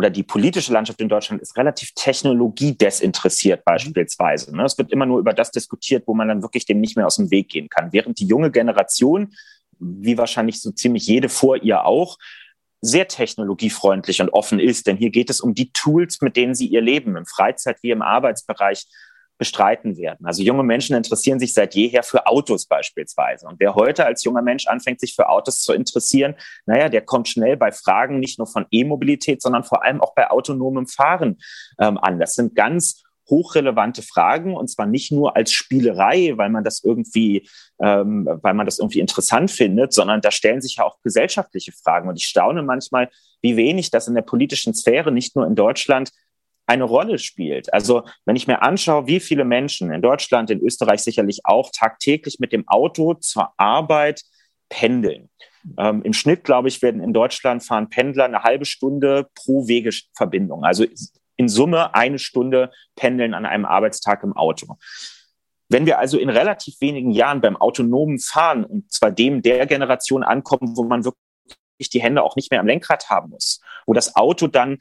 oder die politische Landschaft in Deutschland ist relativ technologiedesinteressiert beispielsweise. Ne? Es wird immer nur über das diskutiert, wo man dann wirklich dem nicht mehr aus dem Weg gehen kann. Während die junge Generation, wie wahrscheinlich so ziemlich jede vor ihr auch, sehr technologiefreundlich und offen ist. Denn hier geht es um die Tools, mit denen sie ihr Leben im Freizeit- wie im Arbeitsbereich bestreiten werden. Also junge Menschen interessieren sich seit jeher für Autos beispielsweise. Und wer heute als junger Mensch anfängt, sich für Autos zu interessieren, naja, der kommt schnell bei Fragen nicht nur von E-Mobilität, sondern vor allem auch bei autonomem Fahren ähm, an. Das sind ganz hochrelevante Fragen und zwar nicht nur als Spielerei, weil man das irgendwie, ähm, weil man das irgendwie interessant findet, sondern da stellen sich ja auch gesellschaftliche Fragen. Und ich staune manchmal, wie wenig das in der politischen Sphäre, nicht nur in Deutschland, eine Rolle spielt. Also wenn ich mir anschaue, wie viele Menschen in Deutschland, in Österreich sicherlich auch tagtäglich mit dem Auto zur Arbeit pendeln. Ähm, Im Schnitt, glaube ich, werden in Deutschland fahren Pendler eine halbe Stunde pro Wegeverbindung. Also in Summe eine Stunde pendeln an einem Arbeitstag im Auto. Wenn wir also in relativ wenigen Jahren beim autonomen Fahren und zwar dem der Generation ankommen, wo man wirklich die Hände auch nicht mehr am Lenkrad haben muss, wo das Auto dann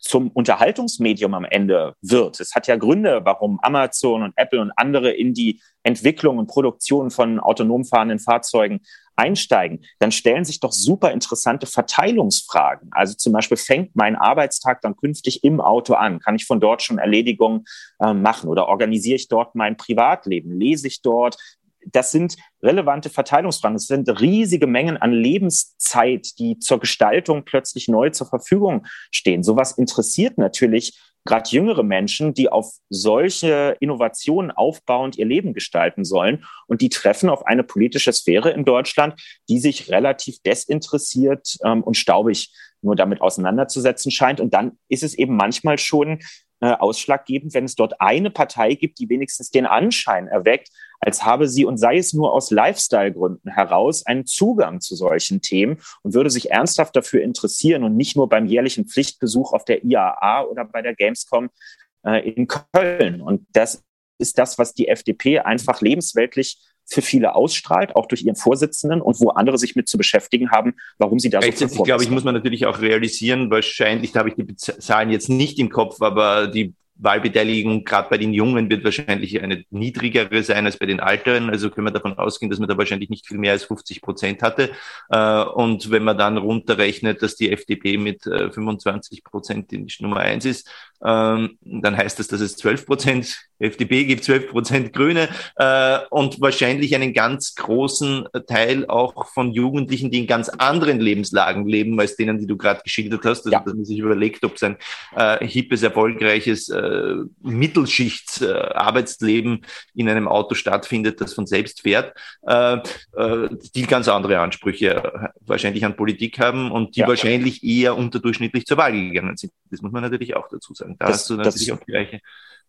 zum Unterhaltungsmedium am Ende wird. Es hat ja Gründe, warum Amazon und Apple und andere in die Entwicklung und Produktion von autonom fahrenden Fahrzeugen einsteigen, dann stellen sich doch super interessante Verteilungsfragen. Also zum Beispiel fängt mein Arbeitstag dann künftig im Auto an? Kann ich von dort schon Erledigungen äh, machen oder organisiere ich dort mein Privatleben? Lese ich dort? Das sind relevante Verteilungsfragen. Es sind riesige Mengen an Lebenszeit, die zur Gestaltung plötzlich neu zur Verfügung stehen. Sowas interessiert natürlich gerade jüngere Menschen, die auf solche Innovationen aufbauend ihr Leben gestalten sollen. Und die treffen auf eine politische Sphäre in Deutschland, die sich relativ desinteressiert ähm, und staubig nur damit auseinanderzusetzen scheint. Und dann ist es eben manchmal schon äh, ausschlaggebend, wenn es dort eine Partei gibt, die wenigstens den Anschein erweckt, als habe sie und sei es nur aus Lifestyle-Gründen heraus einen Zugang zu solchen Themen und würde sich ernsthaft dafür interessieren und nicht nur beim jährlichen Pflichtbesuch auf der IAA oder bei der Gamescom äh, in Köln. Und das ist das, was die FDP einfach lebensweltlich für viele ausstrahlt, auch durch ihren Vorsitzenden und wo andere sich mit zu beschäftigen haben, warum sie da so Ich glaube, ich muss man natürlich auch realisieren, wahrscheinlich, da habe ich die Zahlen jetzt nicht im Kopf, aber die Wahlbeteiligung gerade bei den Jungen wird wahrscheinlich eine niedrigere sein als bei den Älteren. Also können wir davon ausgehen, dass man da wahrscheinlich nicht viel mehr als 50 Prozent hatte. Äh, und wenn man dann runterrechnet, dass die FDP mit 25 äh, Prozent die Nummer eins ist, ähm, dann heißt das, dass es 12 Prozent FDP gibt 12 Prozent Grüne äh, und wahrscheinlich einen ganz großen Teil auch von Jugendlichen, die in ganz anderen Lebenslagen leben, als denen, die du gerade geschildert hast. Also, ja. dass man sich überlegt, ob sein äh, hippes, erfolgreiches äh, Mittelschichts-Arbeitsleben äh, in einem Auto stattfindet, das von selbst fährt, äh, äh, die ganz andere Ansprüche wahrscheinlich an Politik haben und die ja. wahrscheinlich eher unterdurchschnittlich zur Wahl gegangen sind. Das muss man natürlich auch dazu sagen. Da das, hast du natürlich das, auch gleiche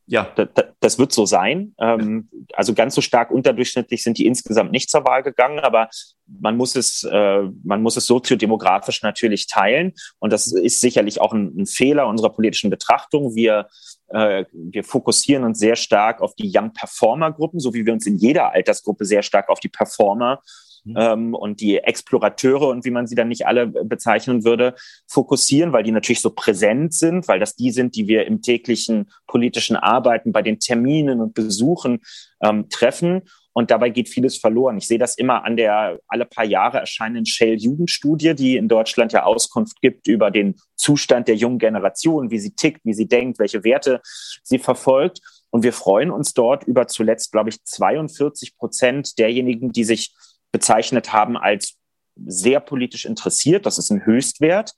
ja, das wird so sein. Ähm, also ganz so stark unterdurchschnittlich sind die insgesamt nicht zur Wahl gegangen, aber man muss es, äh, man muss es soziodemografisch natürlich teilen. Und das ist sicherlich auch ein, Fehler unserer politischen Betrachtung. Wir, äh, wir fokussieren uns sehr stark auf die Young Performer Gruppen, so wie wir uns in jeder Altersgruppe sehr stark auf die Performer Mhm. ähm, und die Explorateure und wie man sie dann nicht alle bezeichnen würde, fokussieren, weil die natürlich so präsent sind, weil das die sind, die wir im täglichen politischen Arbeiten bei den Terminen und Besuchen ähm, treffen. Und dabei geht vieles verloren. Ich sehe das immer an der alle paar Jahre erscheinenden Shell-Jugendstudie, die in Deutschland ja Auskunft gibt über den Zustand der jungen Generation, wie sie tickt, wie sie denkt, welche Werte sie verfolgt. Und wir freuen uns dort über zuletzt, glaube ich, 42 Prozent derjenigen, die sich bezeichnet haben als sehr politisch interessiert. Das ist ein Höchstwert.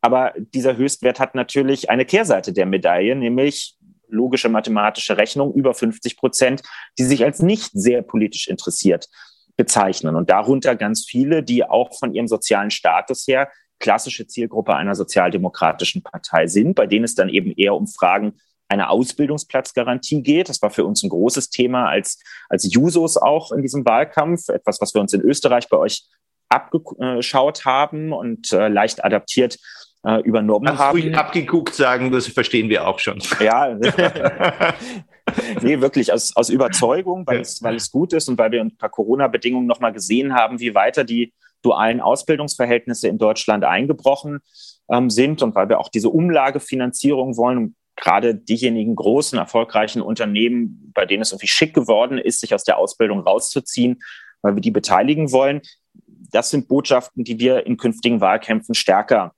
Aber dieser Höchstwert hat natürlich eine Kehrseite der Medaille, nämlich logische mathematische Rechnung über 50 Prozent, die sich als nicht sehr politisch interessiert bezeichnen. Und darunter ganz viele, die auch von ihrem sozialen Status her klassische Zielgruppe einer sozialdemokratischen Partei sind, bei denen es dann eben eher um Fragen eine Ausbildungsplatzgarantie geht. Das war für uns ein großes Thema als, als Jusos auch in diesem Wahlkampf. Etwas, was wir uns in Österreich bei euch abgeschaut haben und äh, leicht adaptiert äh, übernommen Kannst haben. Ruhig abgeguckt sagen, das verstehen wir auch schon. Ja, nee, wirklich aus, aus Überzeugung, weil, ja. es, weil es gut ist und weil wir unter Corona-Bedingungen nochmal gesehen haben, wie weiter die dualen Ausbildungsverhältnisse in Deutschland eingebrochen ähm, sind und weil wir auch diese Umlagefinanzierung wollen, gerade diejenigen großen, erfolgreichen Unternehmen, bei denen es irgendwie schick geworden ist, sich aus der Ausbildung rauszuziehen, weil wir die beteiligen wollen. Das sind Botschaften, die wir in künftigen Wahlkämpfen stärker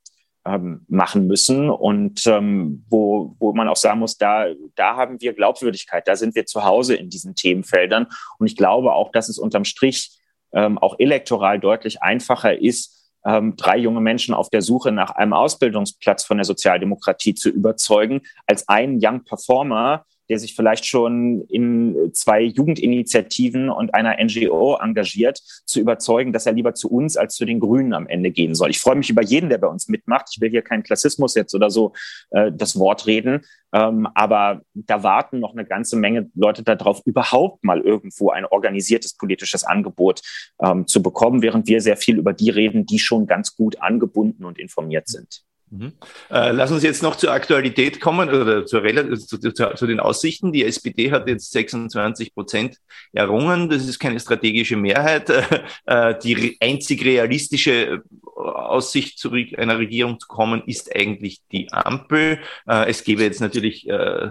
ähm, machen müssen und ähm, wo, wo man auch sagen muss, da, da haben wir Glaubwürdigkeit, da sind wir zu Hause in diesen Themenfeldern. Und ich glaube auch, dass es unterm Strich ähm, auch elektoral deutlich einfacher ist, ähm, drei junge Menschen auf der Suche nach einem Ausbildungsplatz von der Sozialdemokratie zu überzeugen, als einen Young Performer, der sich vielleicht schon in zwei Jugendinitiativen und einer NGO engagiert, zu überzeugen, dass er lieber zu uns als zu den Grünen am Ende gehen soll. Ich freue mich über jeden, der bei uns mitmacht. Ich will hier keinen Klassismus jetzt oder so äh, das Wort reden, ähm, aber da warten noch eine ganze Menge Leute darauf, überhaupt mal irgendwo ein organisiertes politisches Angebot ähm, zu bekommen, während wir sehr viel über die reden, die schon ganz gut angebunden und informiert sind. Mhm. Äh, lass uns jetzt noch zur Aktualität kommen oder zur, zu, zu, zu, den Aussichten. Die SPD hat jetzt 26 Prozent errungen. Das ist keine strategische Mehrheit. Äh, die einzig realistische Aussicht, zu einer Regierung zu kommen, ist eigentlich die Ampel. Äh, es gäbe jetzt natürlich äh,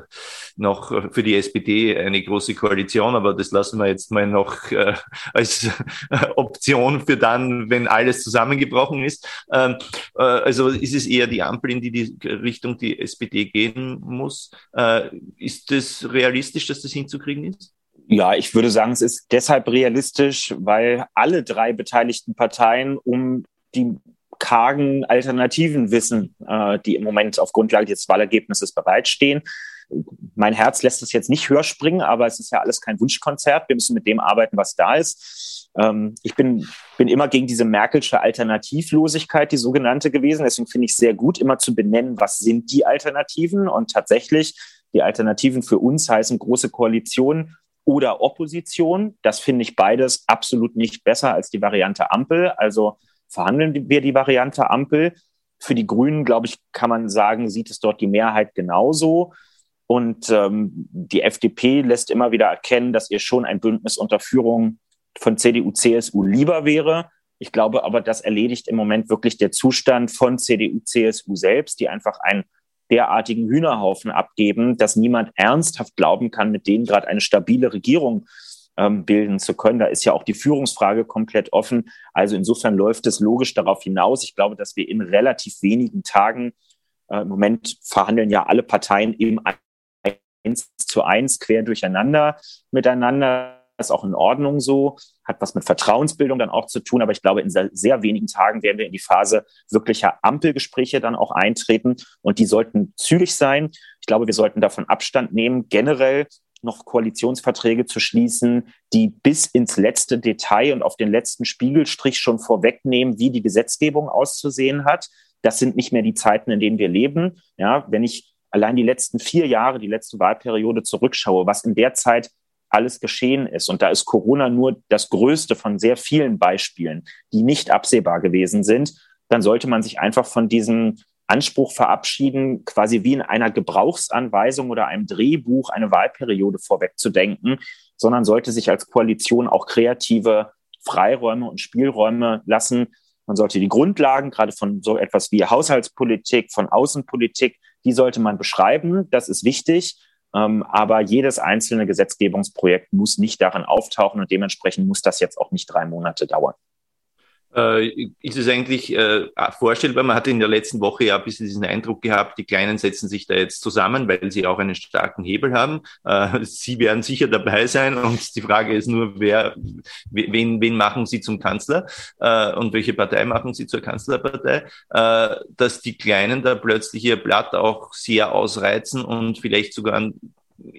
noch für die SPD eine große Koalition, aber das lassen wir jetzt mal noch äh, als Option für dann, wenn alles zusammengebrochen ist. Ähm, also ist es eher die Ampel, in die, die Richtung die SPD gehen muss. Ist es realistisch, dass das hinzukriegen ist? Ja, ich würde sagen, es ist deshalb realistisch, weil alle drei beteiligten Parteien um die kargen Alternativen wissen, äh, die im Moment auf Grundlage des Wahlergebnisses bereitstehen. Mein Herz lässt es jetzt nicht höher springen, aber es ist ja alles kein Wunschkonzert. Wir müssen mit dem arbeiten, was da ist. Ähm, ich bin, bin immer gegen diese Merkelsche Alternativlosigkeit, die sogenannte gewesen. Deswegen finde ich es sehr gut, immer zu benennen, was sind die Alternativen. Und tatsächlich, die Alternativen für uns heißen große Koalition oder Opposition. Das finde ich beides absolut nicht besser als die Variante Ampel. Also verhandeln wir die Variante Ampel. Für die Grünen, glaube ich, kann man sagen, sieht es dort die Mehrheit genauso. Und ähm, die FDP lässt immer wieder erkennen, dass ihr schon ein Bündnis unter Führung von CDU, CSU lieber wäre. Ich glaube aber, das erledigt im Moment wirklich der Zustand von CDU, CSU selbst, die einfach einen derartigen Hühnerhaufen abgeben, dass niemand ernsthaft glauben kann, mit denen gerade eine stabile Regierung ähm, bilden zu können. Da ist ja auch die Führungsfrage komplett offen. Also insofern läuft es logisch darauf hinaus. Ich glaube, dass wir in relativ wenigen Tagen, äh, im Moment verhandeln ja alle Parteien im eins zu eins quer durcheinander miteinander. Das ist auch in Ordnung so, hat was mit Vertrauensbildung dann auch zu tun. Aber ich glaube, in sehr, sehr wenigen Tagen werden wir in die Phase wirklicher Ampelgespräche dann auch eintreten. Und die sollten zügig sein. Ich glaube, wir sollten davon Abstand nehmen, generell noch Koalitionsverträge zu schließen, die bis ins letzte Detail und auf den letzten Spiegelstrich schon vorwegnehmen, wie die Gesetzgebung auszusehen hat. Das sind nicht mehr die Zeiten, in denen wir leben. Ja, wenn ich allein die letzten vier Jahre, die letzte Wahlperiode zurückschaue, was in der Zeit alles geschehen ist. Und da ist Corona nur das größte von sehr vielen Beispielen, die nicht absehbar gewesen sind. Dann sollte man sich einfach von diesem Anspruch verabschieden, quasi wie in einer Gebrauchsanweisung oder einem Drehbuch eine Wahlperiode vorwegzudenken, sondern sollte sich als Koalition auch kreative Freiräume und Spielräume lassen. Man sollte die Grundlagen, gerade von so etwas wie Haushaltspolitik, von Außenpolitik, die sollte man beschreiben. Das ist wichtig. Ähm, aber jedes einzelne Gesetzgebungsprojekt muss nicht darin auftauchen und dementsprechend muss das jetzt auch nicht drei Monate dauern. Äh, ist es eigentlich äh, vorstellbar? Man hatte in der letzten Woche ja ein bisschen diesen Eindruck gehabt, die Kleinen setzen sich da jetzt zusammen, weil sie auch einen starken Hebel haben. Äh, sie werden sicher dabei sein und die Frage ist nur, wer, wen, wen machen sie zum Kanzler äh, und welche Partei machen sie zur Kanzlerpartei, äh, dass die Kleinen da plötzlich ihr Blatt auch sehr ausreizen und vielleicht sogar ein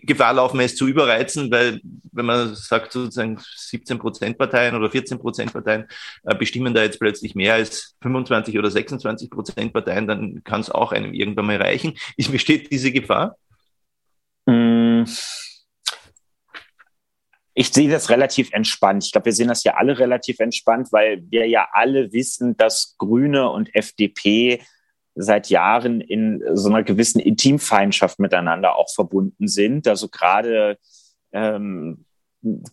Gefahr laufen, es zu überreizen, weil wenn man sagt, sozusagen 17 Prozent Parteien oder 14 Prozent Parteien äh, bestimmen da jetzt plötzlich mehr als 25 oder 26 Prozent Parteien, dann kann es auch einem irgendwann mal reichen. Ist, besteht diese Gefahr? Mm. Ich sehe das relativ entspannt. Ich glaube, wir sehen das ja alle relativ entspannt, weil wir ja alle wissen, dass Grüne und FDP seit Jahren in so einer gewissen Intimfeindschaft miteinander auch verbunden sind. Also gerade ähm,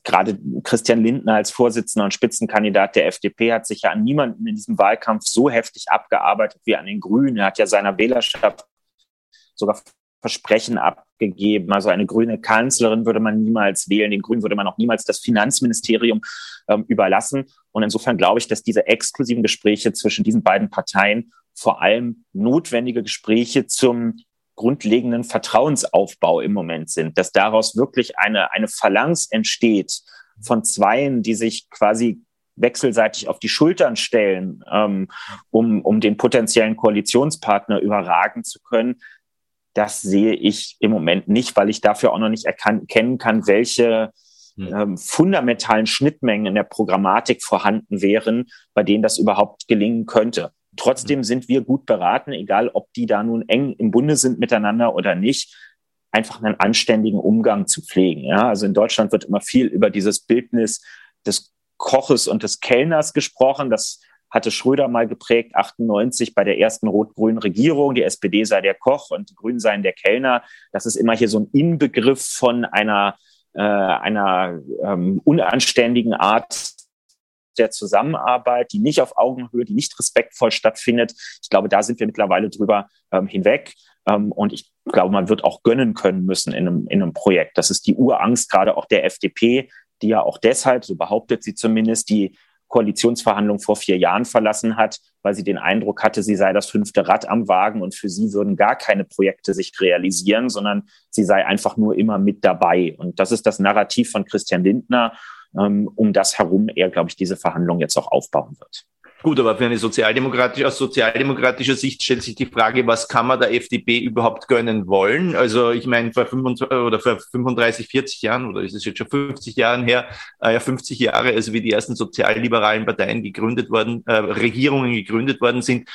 gerade Christian Lindner als Vorsitzender und Spitzenkandidat der FDP hat sich ja an niemanden in diesem Wahlkampf so heftig abgearbeitet wie an den Grünen. Er hat ja seiner Wählerschaft sogar Versprechen abgegeben. Also eine grüne Kanzlerin würde man niemals wählen, den Grünen würde man auch niemals das Finanzministerium ähm, überlassen. Und insofern glaube ich, dass diese exklusiven Gespräche zwischen diesen beiden Parteien vor allem notwendige Gespräche zum grundlegenden Vertrauensaufbau im Moment sind, dass daraus wirklich eine, eine Phalanx entsteht von Zweien, die sich quasi wechselseitig auf die Schultern stellen, ähm, um, um den potenziellen Koalitionspartner überragen zu können. Das sehe ich im Moment nicht, weil ich dafür auch noch nicht erkennen kann, welche hm. ähm, fundamentalen Schnittmengen in der Programmatik vorhanden wären, bei denen das überhaupt gelingen könnte. Trotzdem sind wir gut beraten, egal ob die da nun eng im Bunde sind miteinander oder nicht, einfach einen anständigen Umgang zu pflegen. Ja, also in Deutschland wird immer viel über dieses Bildnis des Koches und des Kellners gesprochen. Das hatte Schröder mal geprägt, 98 bei der ersten rot-grünen Regierung. Die SPD sei der Koch und die Grünen seien der Kellner. Das ist immer hier so ein Inbegriff von einer, äh, einer ähm, unanständigen Art der Zusammenarbeit, die nicht auf Augenhöhe, die nicht respektvoll stattfindet. Ich glaube, da sind wir mittlerweile drüber ähm, hinweg. Ähm, und ich glaube, man wird auch gönnen können müssen in einem, in einem Projekt. Das ist die Urangst gerade auch der FDP, die ja auch deshalb, so behauptet sie zumindest, die Koalitionsverhandlungen vor vier Jahren verlassen hat, weil sie den Eindruck hatte, sie sei das fünfte Rad am Wagen und für sie würden gar keine Projekte sich realisieren, sondern sie sei einfach nur immer mit dabei. Und das ist das Narrativ von Christian Lindner ähm, um das herum er, glaube ich, diese Verhandlungen jetzt auch aufbauen wird. Gut, aber für eine sozialdemokratische, aus sozialdemokratischer Sicht stellt sich die Frage, was kann man der FDP überhaupt gönnen wollen? Also ich meine, vor 25, oder vor 35, 40 Jahren, oder ist es jetzt schon 50 Jahren her, äh, ja 50 Jahre, also wie die ersten sozialliberalen Parteien gegründet worden, äh, Regierungen gegründet worden sind,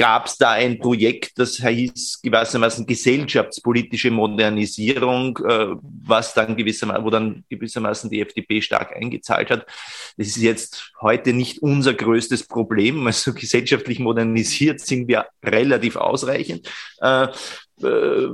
gab es da ein Projekt, das hieß gewissermaßen gesellschaftspolitische Modernisierung, äh, was dann gewissermaßen, wo dann gewissermaßen die FDP stark eingezahlt hat. Das ist jetzt heute nicht unser größtes Problem. Also gesellschaftlich modernisiert sind wir relativ ausreichend. Äh,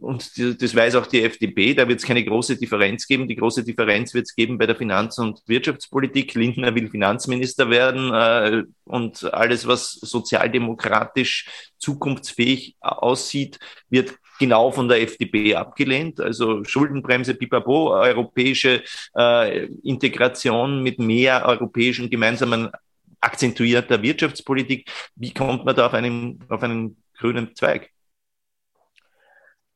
und das weiß auch die FDP, da wird es keine große Differenz geben. Die große Differenz wird es geben bei der Finanz- und Wirtschaftspolitik. Lindner will Finanzminister werden äh, und alles, was sozialdemokratisch zukunftsfähig aussieht, wird genau von der FDP abgelehnt. Also Schuldenbremse, pipapo, europäische äh, Integration mit mehr europäischen gemeinsamen akzentuierter Wirtschaftspolitik. Wie kommt man da auf einen, auf einen grünen Zweig?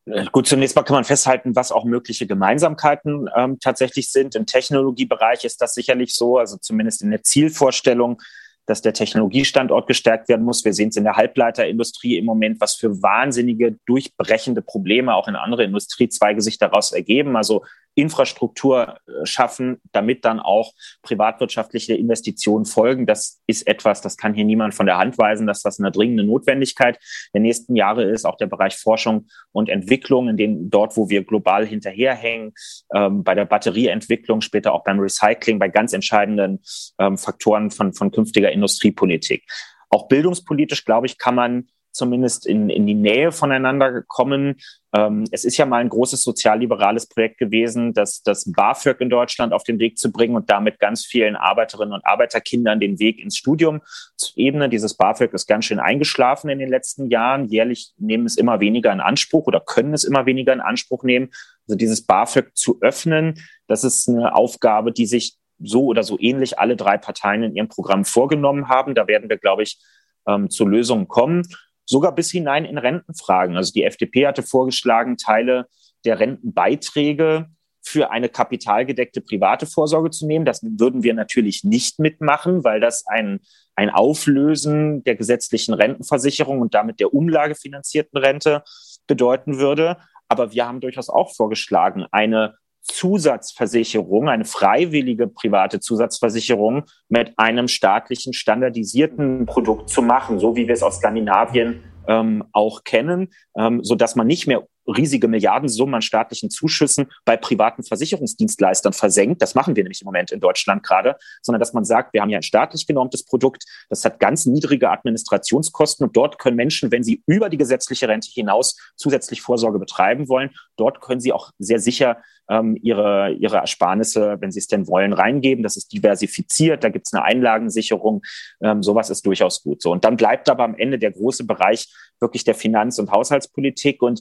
Äh, gut, zunächst mal kann man festhalten, was auch mögliche Gemeinsamkeiten ähm, tatsächlich sind. Im Technologiebereich ist das sicherlich so, also zumindest in der Zielvorstellung dass der Technologiestandort gestärkt werden muss. Wir sehen es in der Halbleiterindustrie im Moment, was für wahnsinnige, durchbrechende Probleme auch in andere Industriezweige sich daraus ergeben. Also Infrastruktur äh, schaffen, damit dann auch privatwirtschaftliche Investitionen folgen. Das ist etwas, das kann hier niemand von der Hand weisen, dass das eine dringende Notwendigkeit der nächsten Jahre ist. Auch der Bereich Forschung und Entwicklung, in dem dort, wo wir global hinterherhängen, ähm, bei der Batterieentwicklung, später auch beim Recycling, bei ganz entscheidenden ähm, Faktoren von, von künftiger Industriepolitik. Auch bildungspolitisch, glaube ich, kann man zumindest in, in die Nähe voneinander kommen. Ähm, es ist ja mal ein großes sozialliberales Projekt gewesen, das, das BAföG in Deutschland auf den Weg zu bringen und damit ganz vielen Arbeiterinnen und Arbeiterkindern den Weg ins Studium zu ebnen. Dieses BAföG ist ganz schön eingeschlafen in den letzten Jahren. Jährlich nehmen es immer weniger in Anspruch oder können es immer weniger in Anspruch nehmen. Also dieses BAföG zu öffnen, das ist eine Aufgabe, die sich so oder so ähnlich alle drei Parteien in ihrem Programm vorgenommen haben. Da werden wir, glaube ich, ähm, zu Lösungen kommen sogar bis hinein in Rentenfragen. Also die FDP hatte vorgeschlagen, Teile der Rentenbeiträge für eine kapitalgedeckte private Vorsorge zu nehmen. Das würden wir natürlich nicht mitmachen, weil das ein, ein Auflösen der gesetzlichen Rentenversicherung und damit der umlagefinanzierten Rente bedeuten würde. Aber wir haben durchaus auch vorgeschlagen, eine Zusatzversicherung, eine freiwillige private Zusatzversicherung mit einem staatlichen standardisierten Produkt zu machen, so wie wir es aus Skandinavien ähm, auch kennen, ähm, so dass man nicht mehr riesige Milliardensummen an staatlichen Zuschüssen bei privaten Versicherungsdienstleistern versenkt. Das machen wir nämlich im Moment in Deutschland gerade, sondern dass man sagt, wir haben ja ein staatlich genormtes Produkt, das hat ganz niedrige Administrationskosten und dort können Menschen, wenn sie über die gesetzliche Rente hinaus zusätzlich Vorsorge betreiben wollen, dort können sie auch sehr sicher ähm, ihre, ihre Ersparnisse, wenn sie es denn wollen, reingeben. Das ist diversifiziert, da gibt es eine Einlagensicherung. Ähm, sowas ist durchaus gut so. Und dann bleibt aber am Ende der große Bereich wirklich der Finanz- und Haushaltspolitik. Und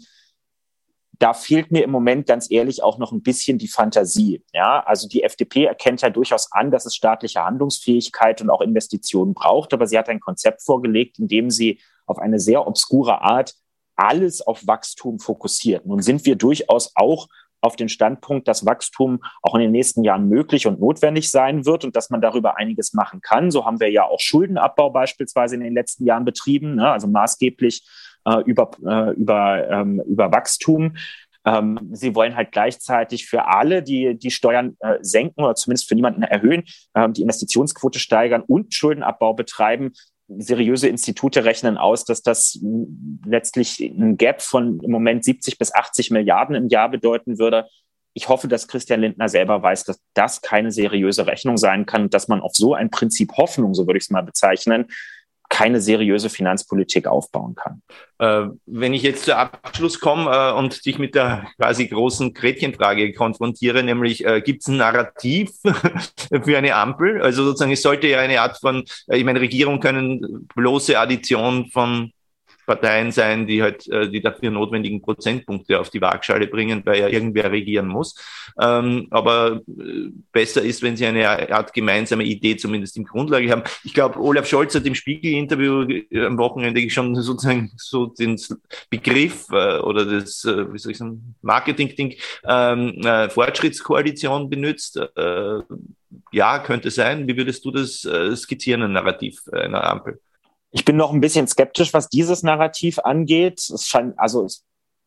da fehlt mir im Moment ganz ehrlich auch noch ein bisschen die Fantasie. Ja, also die FDP erkennt ja durchaus an, dass es staatliche Handlungsfähigkeit und auch Investitionen braucht, aber sie hat ein Konzept vorgelegt, in dem sie auf eine sehr obskure Art alles auf Wachstum fokussiert. Nun sind wir durchaus auch auf den Standpunkt, dass Wachstum auch in den nächsten Jahren möglich und notwendig sein wird und dass man darüber einiges machen kann. So haben wir ja auch Schuldenabbau beispielsweise in den letzten Jahren betrieben, ne? also maßgeblich äh, über, äh, über, ähm, über Wachstum. Ähm, sie wollen halt gleichzeitig für alle, die die Steuern äh, senken oder zumindest für niemanden erhöhen, ähm, die Investitionsquote steigern und Schuldenabbau betreiben seriöse Institute rechnen aus, dass das letztlich ein Gap von im Moment 70 bis 80 Milliarden im Jahr bedeuten würde. Ich hoffe, dass Christian Lindner selber weiß, dass das keine seriöse Rechnung sein kann, dass man auf so ein Prinzip Hoffnung, so würde ich es mal bezeichnen, keine seriöse Finanzpolitik aufbauen kann. Äh, wenn ich jetzt zu Abschluss komme äh, und dich mit der quasi großen Gretchenfrage konfrontiere, nämlich äh, gibt es ein Narrativ für eine Ampel? Also sozusagen, es sollte ja eine Art von, äh, ich meine, Regierungen können bloße Addition von Parteien sein, die halt äh, die dafür notwendigen Prozentpunkte auf die Waagschale bringen, weil ja irgendwer regieren muss. Ähm, aber äh, besser ist, wenn sie eine Art gemeinsame Idee zumindest im Grundlage haben. Ich glaube, Olaf Scholz hat im Spiegel-Interview äh, am Wochenende schon sozusagen so den Begriff äh, oder das, äh, wie soll ich sagen, Marketing-Ding, ähm, äh, Fortschrittskoalition benutzt. Äh, ja, könnte sein. Wie würdest du das skizzieren, ein Narrativ einer Ampel? Ich bin noch ein bisschen skeptisch, was dieses Narrativ angeht. Es scheint, also es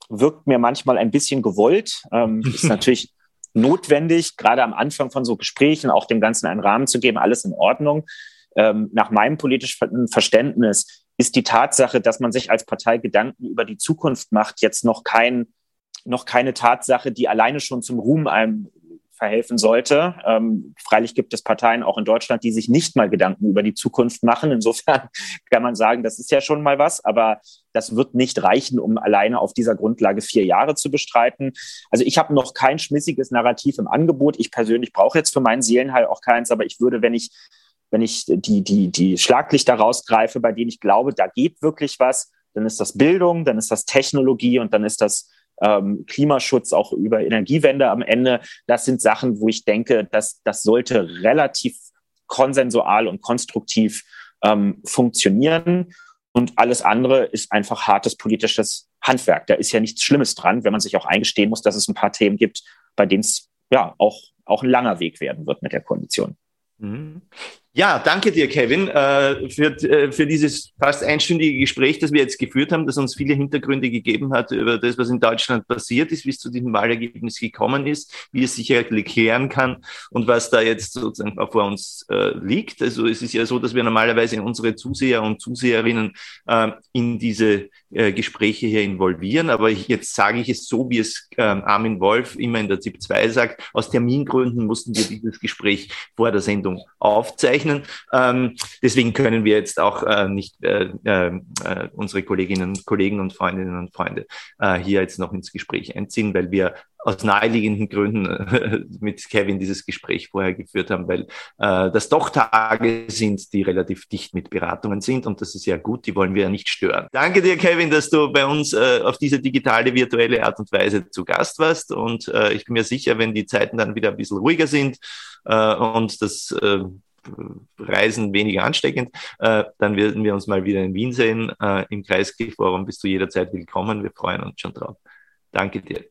wirkt mir manchmal ein bisschen gewollt. Ähm, ist natürlich notwendig, gerade am Anfang von so Gesprächen auch dem Ganzen einen Rahmen zu geben, alles in Ordnung. Ähm, nach meinem politischen Verständnis ist die Tatsache, dass man sich als Partei Gedanken über die Zukunft macht, jetzt noch kein, noch keine Tatsache, die alleine schon zum Ruhm einem verhelfen sollte. Ähm, freilich gibt es Parteien auch in Deutschland, die sich nicht mal Gedanken über die Zukunft machen. Insofern kann man sagen, das ist ja schon mal was, aber das wird nicht reichen, um alleine auf dieser Grundlage vier Jahre zu bestreiten. Also ich habe noch kein schmissiges Narrativ im Angebot. Ich persönlich brauche jetzt für meinen Seelenheil auch keins, aber ich würde, wenn ich wenn ich die, die, die Schlaglichter rausgreife, bei denen ich glaube, da geht wirklich was, dann ist das Bildung, dann ist das Technologie und dann ist das ähm, Klimaschutz, auch über Energiewende am Ende. Das sind Sachen, wo ich denke, dass das sollte relativ konsensual und konstruktiv ähm, funktionieren. Und alles andere ist einfach hartes politisches Handwerk. Da ist ja nichts Schlimmes dran, wenn man sich auch eingestehen muss, dass es ein paar Themen gibt, bei denen es ja auch, auch ein langer Weg werden wird mit der Koalition. Ja, danke dir, Kevin, äh, für, äh, für dieses fast einstündige Gespräch, das wir jetzt geführt haben, das uns viele Hintergründe gegeben hat über das, was in Deutschland passiert ist, wie es zu diesem Wahlergebnis gekommen ist, wie es sich erklären kann und was da jetzt sozusagen vor uns äh, liegt. Also es ist ja so, dass wir normalerweise unsere Zuseher und Zuseherinnen in diese Gespräche hier involvieren, aber jetzt sage ich es so, wie es ähm, Armin Wolf immer in der ZIP 2 sagt, aus Termingründen mussten wir dieses Gespräch vor der Sendung aufzeichnen aufzeichnen. Ähm, deswegen können wir jetzt auch äh, nicht äh, äh, unsere Kolleginnen und Kollegen und Freundinnen und Freunde äh, hier jetzt noch ins Gespräch einziehen, weil wir aus naheliegenden Gründen äh, mit Kevin dieses Gespräch vorher geführt haben, weil äh, das doch Tage sind, die relativ dicht mit Beratungen sind und das ist ja gut, die wollen wir ja nicht stören. Danke dir, Kevin, dass du bei uns äh, auf diese digitale, virtuelle Art und Weise zu Gast warst und äh, ich bin mir sicher, wenn die Zeiten dann wieder ein bisschen ruhiger sind äh, und das äh, Reisen weniger ansteckend, äh, dann werden wir uns mal wieder in Wien sehen. Äh, Im Kreisky-Forum bist du jederzeit willkommen. Wir freuen uns schon drauf. Danke dir.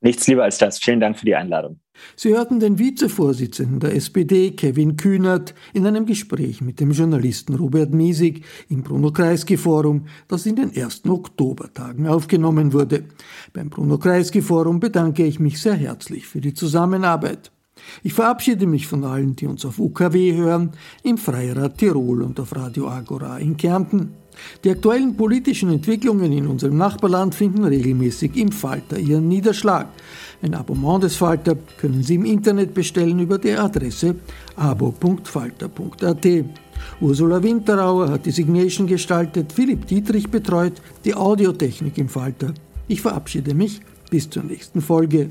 Nichts lieber als das. Vielen Dank für die Einladung. Sie hörten den Vizevorsitzenden der SPD, Kevin Kühnert, in einem Gespräch mit dem Journalisten Robert Miesig im Bruno Kreisky Forum, das in den ersten Oktobertagen aufgenommen wurde. Beim Bruno Kreisky Forum bedanke ich mich sehr herzlich für die Zusammenarbeit. Ich verabschiede mich von allen, die uns auf UKW hören, im Freirad Tirol und auf Radio Agora in Kärnten. Die aktuellen politischen Entwicklungen in unserem Nachbarland finden regelmäßig im Falter ihren Niederschlag. Ein Abonnement des Falter können Sie im Internet bestellen über die Adresse abo.falter.at. Ursula Winterauer hat die Signation gestaltet, Philipp Dietrich betreut die Audiotechnik im Falter. Ich verabschiede mich bis zur nächsten Folge.